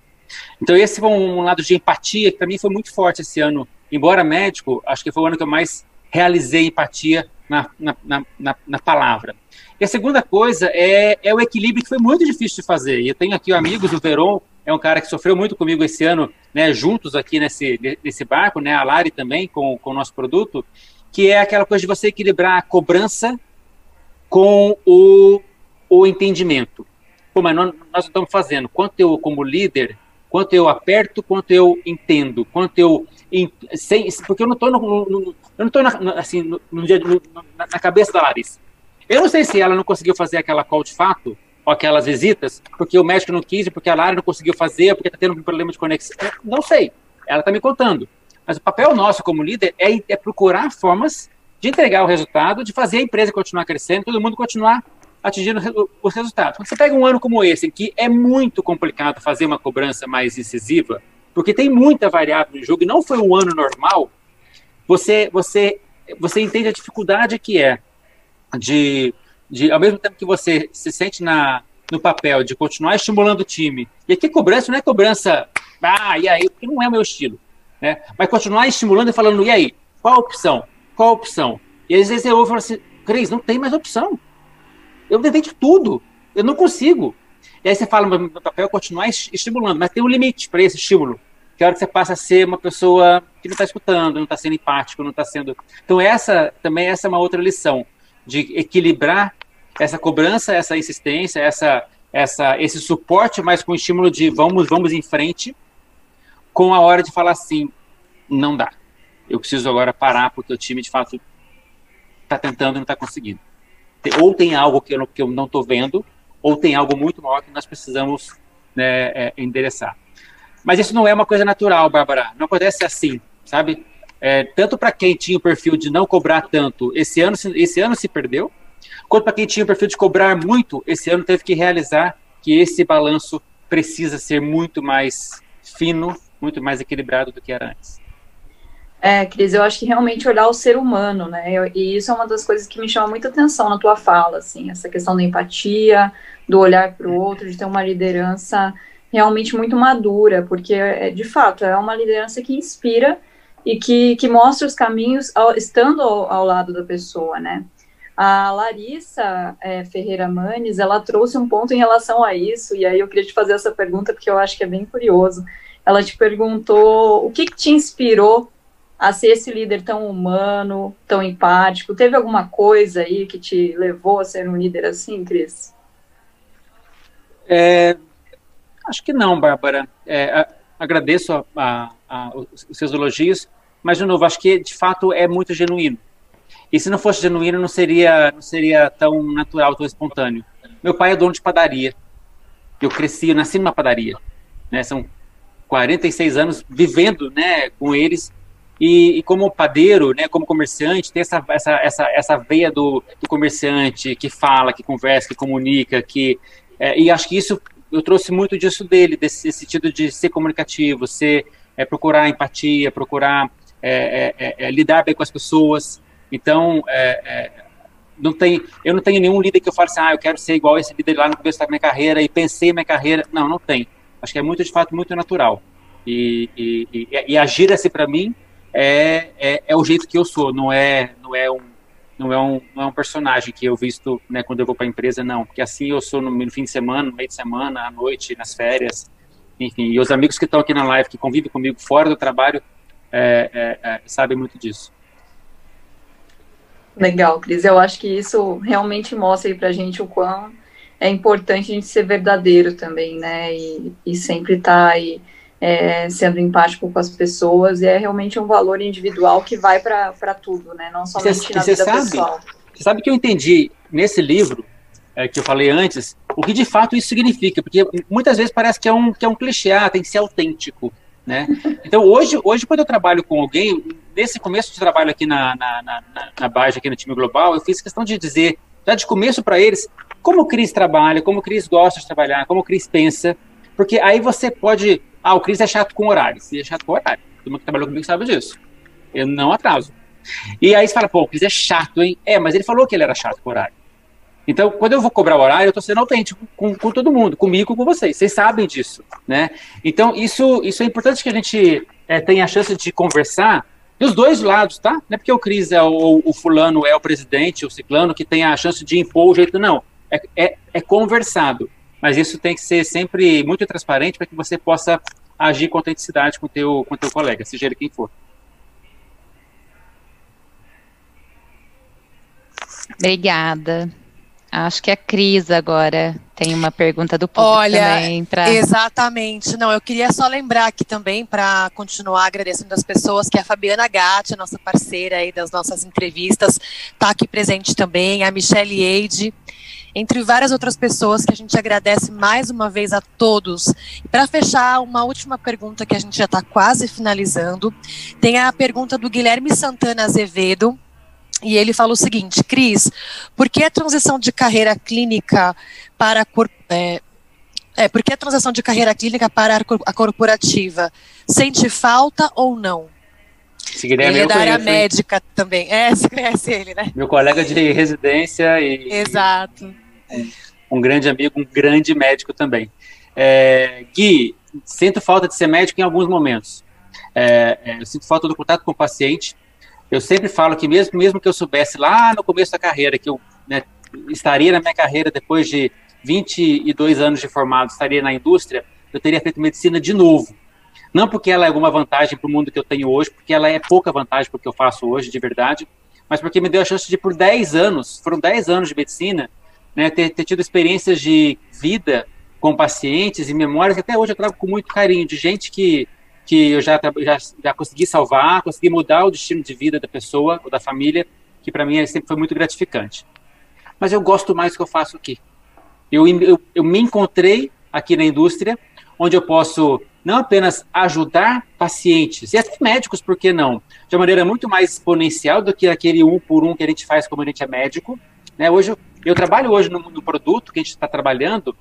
Então esse foi um lado de empatia que para mim foi muito forte esse ano. Embora médico, acho que foi o ano que eu mais realizei empatia na, na, na, na, palavra. E a segunda coisa é, é o equilíbrio que foi muito difícil de fazer. E eu tenho aqui amigos, o Veron é um cara que sofreu muito comigo esse ano, né, juntos aqui nesse, nesse barco, né, a Lari também com, com o nosso produto, que é aquela coisa de você equilibrar a cobrança com o, o entendimendo. Pô, mas nós, nós estamos fazendo. Quanto eu, como líder, quanto eu aperto, quanto eu entendo, quanto eu sem, porque eu não estou no, no, eu não na, assim no, no dia no, na, na, cabeça da Larissa. Eu não sei se ela não conseguiu fazer aquela call de fato ou aquelas visitas porque o médico não quis, porque a Lara não conseguiu fazer, porque está tendo um problema de conexão. Não sei. Ela está me contando. Mas o papel nosso como líder é, é procurar formas de entregar o resultado, de fazer a empresa continuar crescendo, todo mundo continuar atingindo os resultados. Quando você pega um ano como esse, em que é muito complicado fazer uma cobrança mais incisiva, porque tem muita variável no jogo e não foi um ano normal, você, você, você entende a dificuldade que é de, de, ao mesmo tempo que você se sente na, no papel de continuar estimulando o time, e aqui cobrança não é cobrança, ah, e aí, porque não é o meu estilo, né? Mas continuar estimulando e falando, e aí, qual a opção? Qual a opção? E às vezes eu ouvo assim, Cris, não tem mais opção. Eu tentei de tudo. Eu não consigo. E aí você fala, no papel, continuar estimulando, mas tem um limite para esse estímulo. Que é a hora que você passa a ser uma pessoa que não está escutando, não está sendo empático, não está sendo. Então, essa também essa é uma outra lição, de equilibrar essa cobrança, essa insistência, essa, essa, esse suporte, mas com o estímulo de vamos, vamos em frente, com a hora de falar assim, não dá. Eu preciso agora parar, porque o time, de fato, está tentando e não está conseguindo ou tem algo que eu não, que eu não estou vendo, ou tem algo muito maior que nós precisamos né, é, endereçar. Mas isso não é uma coisa natural, Bárbara. Não acontece assim, sabe? É, tanto para quem tinha o perfil de não cobrar tanto, esse ano, esse ano se perdeu, quanto para quem tinha o perfil de cobrar muito, esse ano teve que realizar que esse balanço precisa ser muito mais fino, muito mais equilibrado do que era antes. É, Cris, eu acho que realmente olhar o ser humano, né? Eu, e isso é uma das coisas que me chama muita atenção na tua fala, assim, essa questão da empatia, do olhar para o outro, de ter uma liderança realmente muito madura, porque é, de fato é uma liderança que inspira e que, que mostra os caminhos ao, estando ao, ao, lado da pessoa, né? A Larissa é, Ferreira Manes, ela trouxe um ponto em relação a isso, e aí eu queria te fazer essa pergunta porque eu acho que é bem curioso ela te perguntou o que, que te inspirou a ser esse líder tão humano, tão empático. Teve alguma coisa aí que te levou a ser um líder assim, Cris? É, acho que não, Bárbara. É, agradeço a, a, a, os seus elogios, mas, de novo, acho que de fato é muito genuíno. E se não fosse genuíno, não seria, não seria tão natural, tão espontâneo. Meu pai é dono de padaria. Eu cresci, eu nasci numa padaria. Né? São 46 anos vivendo né, com eles. E, e, como padeiro, né, como comerciante, tem essa, essa, essa, essa veia do, do comerciante que fala, que conversa, que comunica, que é, e acho que isso eu trouxe muito disso dele, desse sentido de ser comunicativo, ser é, procurar empatia, procurar é, é, é, é lidar bem com as pessoas. Então, não tem, eu não tenho nenhum líder que eu fale assim, ah, eu quero ser igual esse líder lá no começo da minha carreira e pensei minha carreira. Não, não tem. Acho que é muito, de fato, muito natural. E, e, e, e agir assim para mim é, é, é, o jeito que eu sou, não é, não é um não é um, não é um personagem que eu visto né, quando eu vou para a empresa, não. Porque assim eu sou no, no, fim de semana, no meio de semana, à noite, nas férias, enfim. E os amigos que estão aqui na live, que convivem comigo fora do trabalho, é, é, é, sabem muito disso. Legal, Cris. Eu acho que isso realmente mostra aí pra gente o quão é importante a gente ser verdadeiro também, né? E, e sempre estar tá aí é, sendo empático com as pessoas. E é realmente um valor individual que vai para tudo, né? Não somente cê, na vida sabe, pessoal. Você sabe que eu entendi nesse livro é, que eu falei antes, o que de fato isso significa, porque muitas vezes parece que é um, que é um clichê, ah, tem que ser autêntico. Né? Então, hoje, hoje, quando eu trabalho com alguém, nesse começo de trabalho aqui na, na, na, na Baja, aqui no time global, eu fiz questão de dizer, já de começo para eles, como o Cris trabalha, como o Cris gosta de trabalhar, como o Cris pensa, porque aí você pode. Ah, o Cris é chato com horário. Ele é chato com horário. Todo mundo que trabalhou comigo sabe disso. Eu não atraso. E aí você fala, pô, o Cris é chato, hein? É, mas ele falou que ele era chato com horário. Então, quando eu vou cobrar o horário, eu estou sendo autêntico com, com, todo mundo, comigo, com vocês. Vocês sabem disso, né? Então, isso, isso é importante que a gente é, tenha a chance de conversar dos dois lados, tá? Não é porque o Cris é o, o, fulano é o presidente, o ciclano, que tem a chance de impor o jeito, não. É, é, é conversado. Mas isso tem que ser sempre muito transparente para que você possa agir com autenticidade com o teu, com teu colega, seja ele quem for. Obrigada. Acho que a Cris agora tem uma pergunta do público Olha, também. Pra... Exatamente. Não, eu queria só lembrar aqui também, para continuar agradecendo as pessoas, que a Fabiana Gatti, a nossa parceira aí das nossas entrevistas, está aqui presente também, a Michelle Eide, entre várias outras pessoas que a gente agradece mais uma vez a todos. E para fechar, uma última pergunta que a gente já está quase finalizando, tem a pergunta do Guilherme Santana Azevedo, e ele fala o seguinte, Cris, por que a transição de carreira clínica para é, é, por que a transição de carreira clínica para a corporativa? Sente falta ou não? Esse Guilherme ele é da área médica também. É, *laughs* você conhece ele, né? Meu colega de residência e. Exato. Um, grande amigo, um grande médico também. É, Gui, sinto falta de ser médico em alguns momentos. É, é eu sinto falta do contato com o paciente, eu sempre falo que mesmo, mesmo que eu soubesse lá no começo da carreira que eu né, estaria na minha carreira depois de 22 anos de formado, estaria na indústria, eu teria feito medicina de novo. Não porque ela é alguma vantagem para o mundo que eu tenho hoje, porque ela é pouca vantagem para o que eu faço hoje, de verdade, mas porque me deu a chance de, por 10 anos, foram 10 anos de medicina, né, ter, ter tido experiências de vida com pacientes e memórias que até hoje eu trago com muito carinho, de gente que que eu já, já, já consegui salvar, consegui mudar o destino de vida da pessoa ou da família, que para mim sempre foi muito gratificante. Mas eu gosto mais do que eu faço aqui. Eu, eu, eu me encontrei aqui na indústria, onde eu posso não apenas ajudar pacientes, e até médicos, por que não? De uma maneira muito mais exponencial do que aquele um por um que a gente faz como a gente é médico. Né? Hoje, eu, trabalho hoje no, no produto que a gente está trabalhando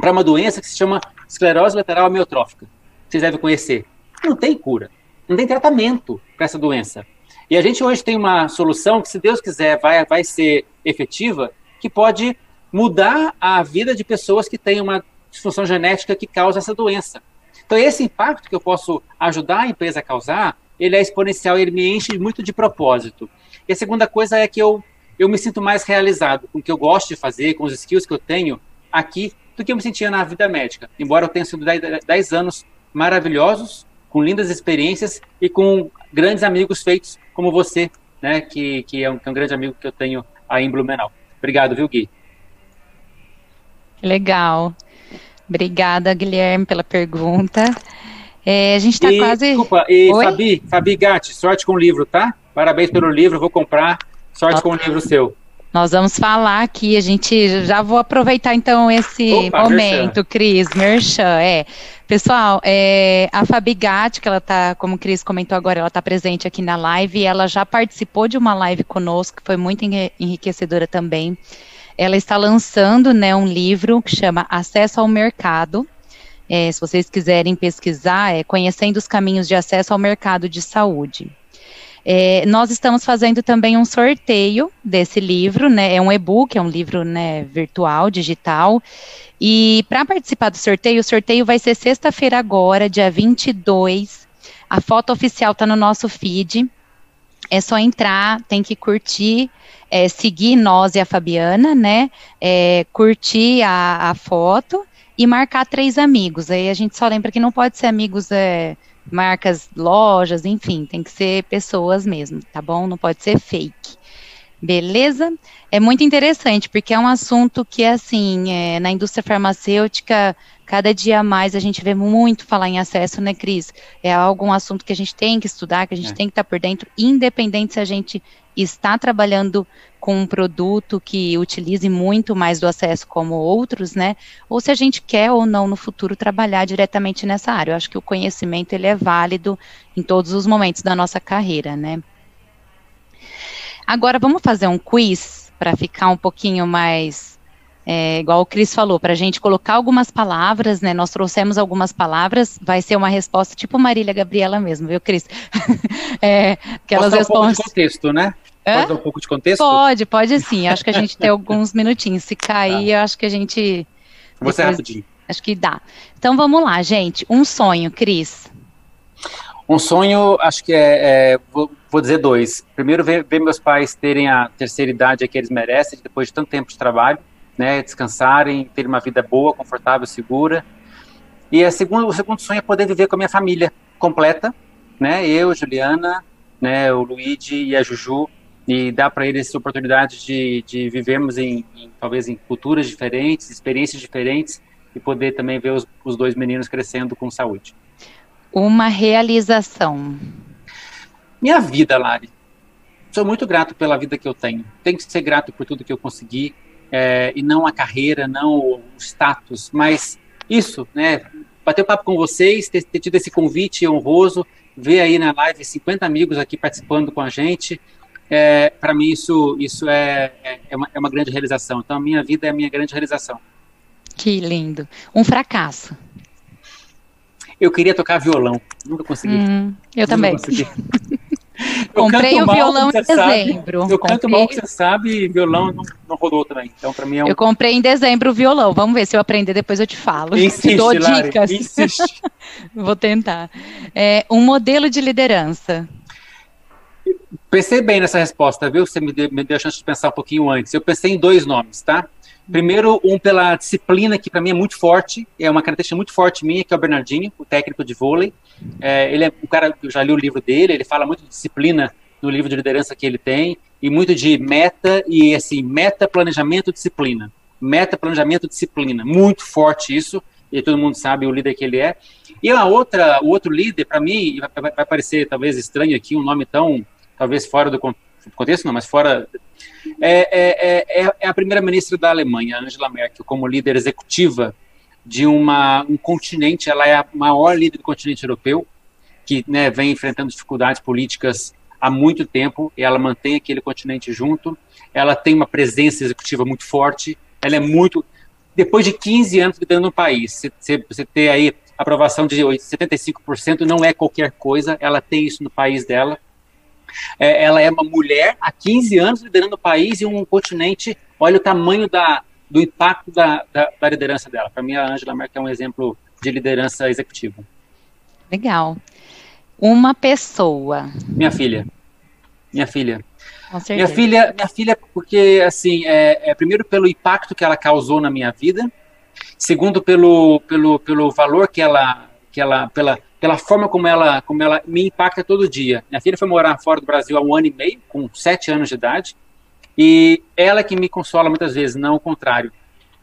para uma doença que se chama esclerose lateral amiotrófica vocês devem conhecer. Não tem cura, não tem tratamento para essa doença. E a gente hoje tem uma solução que, se Deus quiser, vai, vai ser efetiva, que pode mudar a vida de pessoas que têm uma disfunção genética que causa essa doença. Então, esse impacto que eu posso ajudar a empresa a causar, ele é exponencial, ele me enche muito de propósito. E a segunda coisa é que eu, eu me sinto mais realizado com o que eu gosto de fazer, com os skills que eu tenho aqui, do que eu me sentia na vida médica. Embora eu tenha sido 10 anos maravilhosos, com lindas experiências e com grandes amigos feitos como você, né, que, que, é, um, que é um grande amigo que eu tenho aí em Blumenau. Obrigado, viu, Gui? Legal. Obrigada, Guilherme, pela pergunta. É, a gente está quase. Desculpa, e Oi? Fabi, Fabi Gatti, sorte com o livro, tá? Parabéns pelo livro, vou comprar. Sorte com o livro seu. Nós vamos falar aqui, a gente já vou aproveitar então esse Opa, momento, Merchan. Cris, Merchan, é. Pessoal, é, a Fabi Gatti, que ela tá, como o Cris comentou agora, ela está presente aqui na live, e ela já participou de uma live conosco, que foi muito enriquecedora também. Ela está lançando, né, um livro que chama Acesso ao Mercado, é, se vocês quiserem pesquisar, é Conhecendo os Caminhos de Acesso ao Mercado de Saúde. É, nós estamos fazendo também um sorteio desse livro, né? É um e-book, é um livro né, virtual, digital. E para participar do sorteio, o sorteio vai ser sexta-feira agora, dia 22. A foto oficial está no nosso feed. É só entrar, tem que curtir, é, seguir nós e a Fabiana, né? É, curtir a, a foto e marcar três amigos. Aí a gente só lembra que não pode ser amigos é, marcas, lojas, enfim, tem que ser pessoas mesmo, tá bom? Não pode ser fake. Beleza? É muito interessante, porque é um assunto que, assim, é, na indústria farmacêutica, cada dia mais a gente vê muito falar em acesso, né, Cris? É algum assunto que a gente tem que estudar, que a gente é. tem que estar por dentro, independente se a gente está trabalhando com um produto que utilize muito mais do acesso como outros, né? Ou se a gente quer ou não no futuro trabalhar diretamente nessa área. Eu acho que o conhecimento ele é válido em todos os momentos da nossa carreira, né? Agora vamos fazer um quiz para ficar um pouquinho mais é, igual o Cris falou, para a gente colocar algumas palavras, né? Nós trouxemos algumas palavras, vai ser uma resposta tipo Marília Gabriela mesmo, viu, Cris? *laughs* é, aquelas respostas. Um contexto, né? Hã? Pode dar um pouco de contexto? Pode, pode sim. Acho que a gente tem *laughs* alguns minutinhos. Se cair, tá. acho que a gente. Vou ser rapidinho. Acho que dá. Então vamos lá, gente. Um sonho, Cris. Um sonho, acho que é, é vou, vou, dizer dois. Primeiro, ver, ver, meus pais terem a terceira idade que eles merecem, depois de tanto tempo de trabalho, né, descansarem, terem uma vida boa, confortável, segura. E a segunda, o segundo sonho é poder viver com a minha família completa, né, eu, Juliana, né, o Luigi e a Juju, e dar para eles essa oportunidade de, de vivermos em, em, talvez em culturas diferentes, experiências diferentes e poder também ver os, os dois meninos crescendo com saúde. Uma realização. Minha vida, Lari. Sou muito grato pela vida que eu tenho. Tenho que ser grato por tudo que eu consegui é, e não a carreira, não o status, mas isso, né? Bater um papo com vocês, ter, ter tido esse convite honroso, ver aí na live 50 amigos aqui participando com a gente, é, para mim isso, isso é, é, uma, é uma grande realização. Então, a minha vida é a minha grande realização. Que lindo. Um fracasso. Eu queria tocar violão, nunca consegui. Hum, eu também. *laughs* Comprei o violão em dezembro. Sabe, eu comprei... canto mal que você sabe e violão não, não rodou também. Então, para mim é um... Eu comprei em dezembro o violão. Vamos ver se eu aprender, depois eu te falo. Insiste, *laughs* te dou Lari, dicas. Insiste. *laughs* Vou tentar. É, um modelo de liderança. Pensei bem nessa resposta, viu? Você me deu, me deu a chance de pensar um pouquinho antes. Eu pensei em dois nomes, tá? Primeiro, um pela disciplina, que para mim é muito forte, é uma característica muito forte minha, que é o Bernardinho, o técnico de vôlei. É, ele é um cara, eu já li o livro dele, ele fala muito de disciplina no livro de liderança que ele tem, e muito de meta, e assim, meta, planejamento, disciplina. Meta, planejamento, disciplina. Muito forte isso, e todo mundo sabe o líder que ele é. E a outra, o outro líder, para mim, vai, vai parecer talvez estranho aqui, um nome tão talvez fora do contexto, não, mas fora. É, é, é, é a primeira-ministra da Alemanha, Angela Merkel, como líder executiva de uma, um continente, ela é a maior líder do continente europeu, que né, vem enfrentando dificuldades políticas há muito tempo, e ela mantém aquele continente junto, ela tem uma presença executiva muito forte, ela é muito. Depois de 15 anos liderando no país, você, você ter aí aprovação de 75% não é qualquer coisa, ela tem isso no país dela, é, ela é uma mulher há 15 anos liderando o país e um continente. Olha o tamanho da, do impacto da, da, da liderança dela. Para mim, a Angela Merkel é um exemplo de liderança executiva. Legal. Uma pessoa. Minha filha. Minha filha. Minha filha, minha filha, porque assim, é, é, primeiro pelo impacto que ela causou na minha vida, segundo pelo, pelo, pelo valor que ela que ela pela, pela forma como ela, como ela me impacta todo dia. Minha filha foi morar fora do Brasil há um ano e meio, com sete anos de idade, e ela que me consola muitas vezes, não o contrário.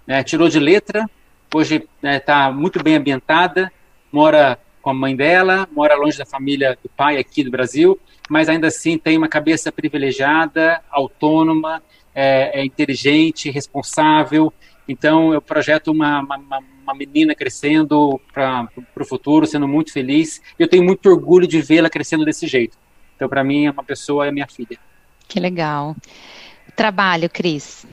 É, tirou de letra, hoje está né, tá muito bem ambientada, mora com a mãe dela, mora longe da família do pai aqui do Brasil, mas ainda assim tem uma cabeça privilegiada, autônoma, é, é inteligente, responsável. Então eu projeto uma, uma, uma menina crescendo para o futuro, sendo muito feliz. Eu tenho muito orgulho de vê-la crescendo desse jeito. Então, para mim, é uma pessoa é minha filha. Que legal. Trabalho, Cris.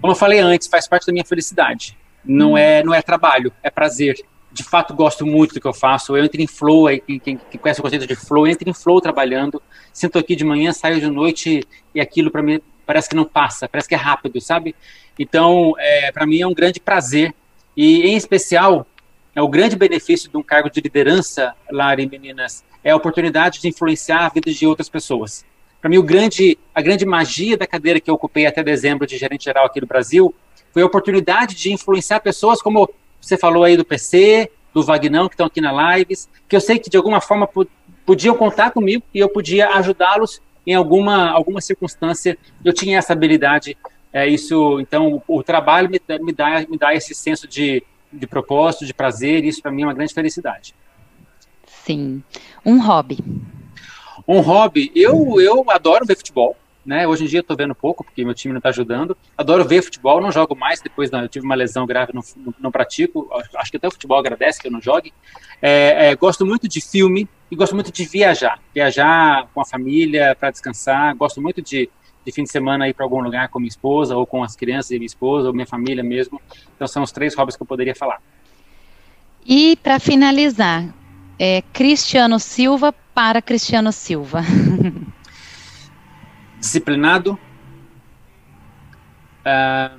Como eu falei antes, faz parte da minha felicidade. Não hum. é não é trabalho, é prazer. De fato, gosto muito do que eu faço. Eu entro em flow, quem, quem, quem conhece o conceito de flow, eu entro em flow trabalhando. Sinto aqui de manhã, saio de noite e aquilo para mim parece que não passa, parece que é rápido, sabe? Então, é, para mim é um grande prazer e, em especial, é o grande benefício de um cargo de liderança, Lari, meninas, é a oportunidade de influenciar a vida de outras pessoas. Para mim, grande, a grande magia da cadeira que eu ocupei até dezembro de gerente geral aqui no Brasil foi a oportunidade de influenciar pessoas como você falou aí do PC, do Vagnão, que estão aqui na Lives, que eu sei que de alguma forma podiam contar comigo e eu podia ajudá-los em alguma, alguma circunstância. Eu tinha essa habilidade é isso, então o, o trabalho me, me, dá, me dá esse senso de, de propósito, de prazer, e isso para mim é uma grande felicidade. Sim. Um hobby. Um hobby, eu, eu adoro ver futebol. Né? Hoje em dia estou vendo pouco, porque meu time não está ajudando. Adoro ver futebol, não jogo mais, depois eu tive uma lesão grave, não, não, não, pratico. Acho que até o futebol agradece que eu não jogue. É, é, gosto muito de filme e gosto muito de viajar. Viajar com a família para descansar. Gosto muito de de fim de semana ir para algum lugar com minha esposa, ou com as crianças e minha esposa, ou minha família mesmo. Então são os três hobbies que eu poderia falar. E para finalizar, é Cristiano Silva para Cristiano Silva. *laughs* Disciplinado, é,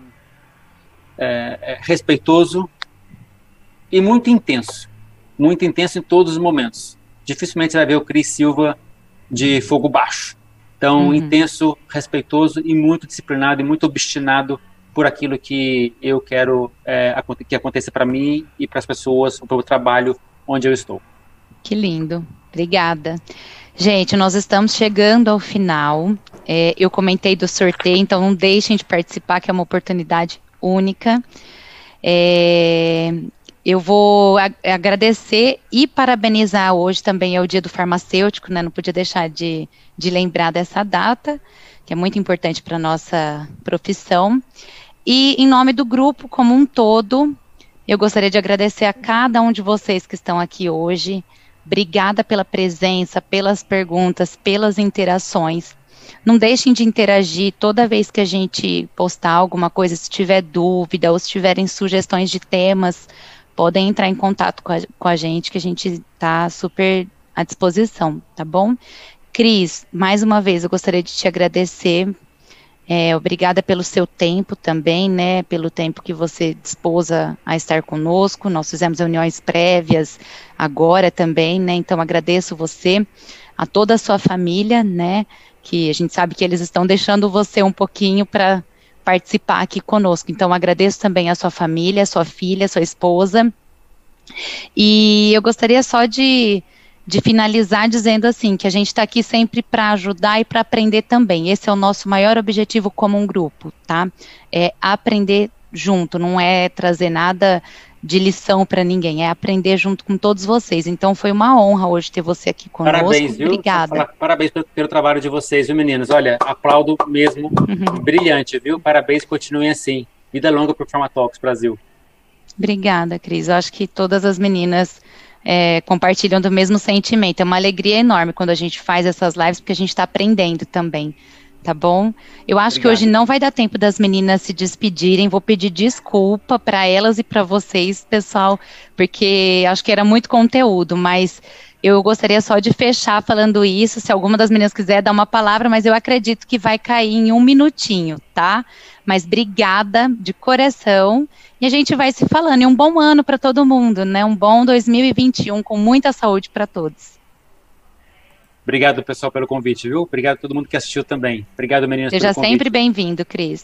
é, é, respeitoso e muito intenso. Muito intenso em todos os momentos. Dificilmente vai ver o Cris Silva de fogo baixo. Então, uhum. intenso, respeitoso e muito disciplinado e muito obstinado por aquilo que eu quero é, que aconteça para mim e para as pessoas, para o trabalho onde eu estou. Que lindo. Obrigada. Gente, nós estamos chegando ao final. É, eu comentei do sorteio, então não deixem de participar, que é uma oportunidade única. É, eu vou agradecer e parabenizar hoje também é o dia do farmacêutico, né? Não podia deixar de, de lembrar dessa data, que é muito importante para a nossa profissão. E em nome do grupo como um todo, eu gostaria de agradecer a cada um de vocês que estão aqui hoje. Obrigada pela presença, pelas perguntas, pelas interações. Não deixem de interagir toda vez que a gente postar alguma coisa, se tiver dúvida ou se tiverem sugestões de temas podem entrar em contato com a, com a gente, que a gente está super à disposição, tá bom? Cris, mais uma vez eu gostaria de te agradecer. É, obrigada pelo seu tempo também, né? Pelo tempo que você dispôs a, estar conosco. Nós fizemos reuniões prévias agora também, né? Então agradeço você, a toda a sua família, né? Que a gente sabe que eles estão deixando você um pouquinho para participar aqui conosco. Então, agradeço também a sua família, a sua filha, a sua esposa. E eu gostaria só de, de finalizar dizendo assim, que a gente está aqui sempre para ajudar e para aprender também. Esse é o nosso maior objetivo como um grupo, tá? É aprender junto, não é trazer nada de lição para ninguém, é aprender junto com todos vocês. Então foi uma honra hoje ter você aqui conosco. Parabéns, viu? Obrigada. Parabéns pelo, trabalho de vocês, viu, meninas? Olha, aplaudo mesmo. Uhum. Brilhante, viu? Parabéns, continuem assim. Vida longa para o Farmatalks Brasil. Obrigada, Cris. Eu acho que todas as meninas é, compartilham do mesmo sentimento. É uma alegria enorme quando a gente faz essas lives, porque a gente está aprendendo também tá bom? Eu acho Obrigado. que hoje não vai dar tempo das meninas se despedirem. Vou pedir desculpa para elas e para vocês, pessoal, porque acho que era muito conteúdo, mas eu gostaria só de fechar falando isso. Se alguma das meninas quiser dar uma palavra, mas eu acredito que vai cair em um minutinho, tá? Mas obrigada de coração. E a gente vai se falando. E um bom ano para todo mundo, né? Um bom 2021 com muita saúde para todos. Obrigado, pessoal, pelo convite, viu? Obrigado a todo mundo que assistiu também. Obrigado, meninas, Seja sempre bem-vindo, Cris.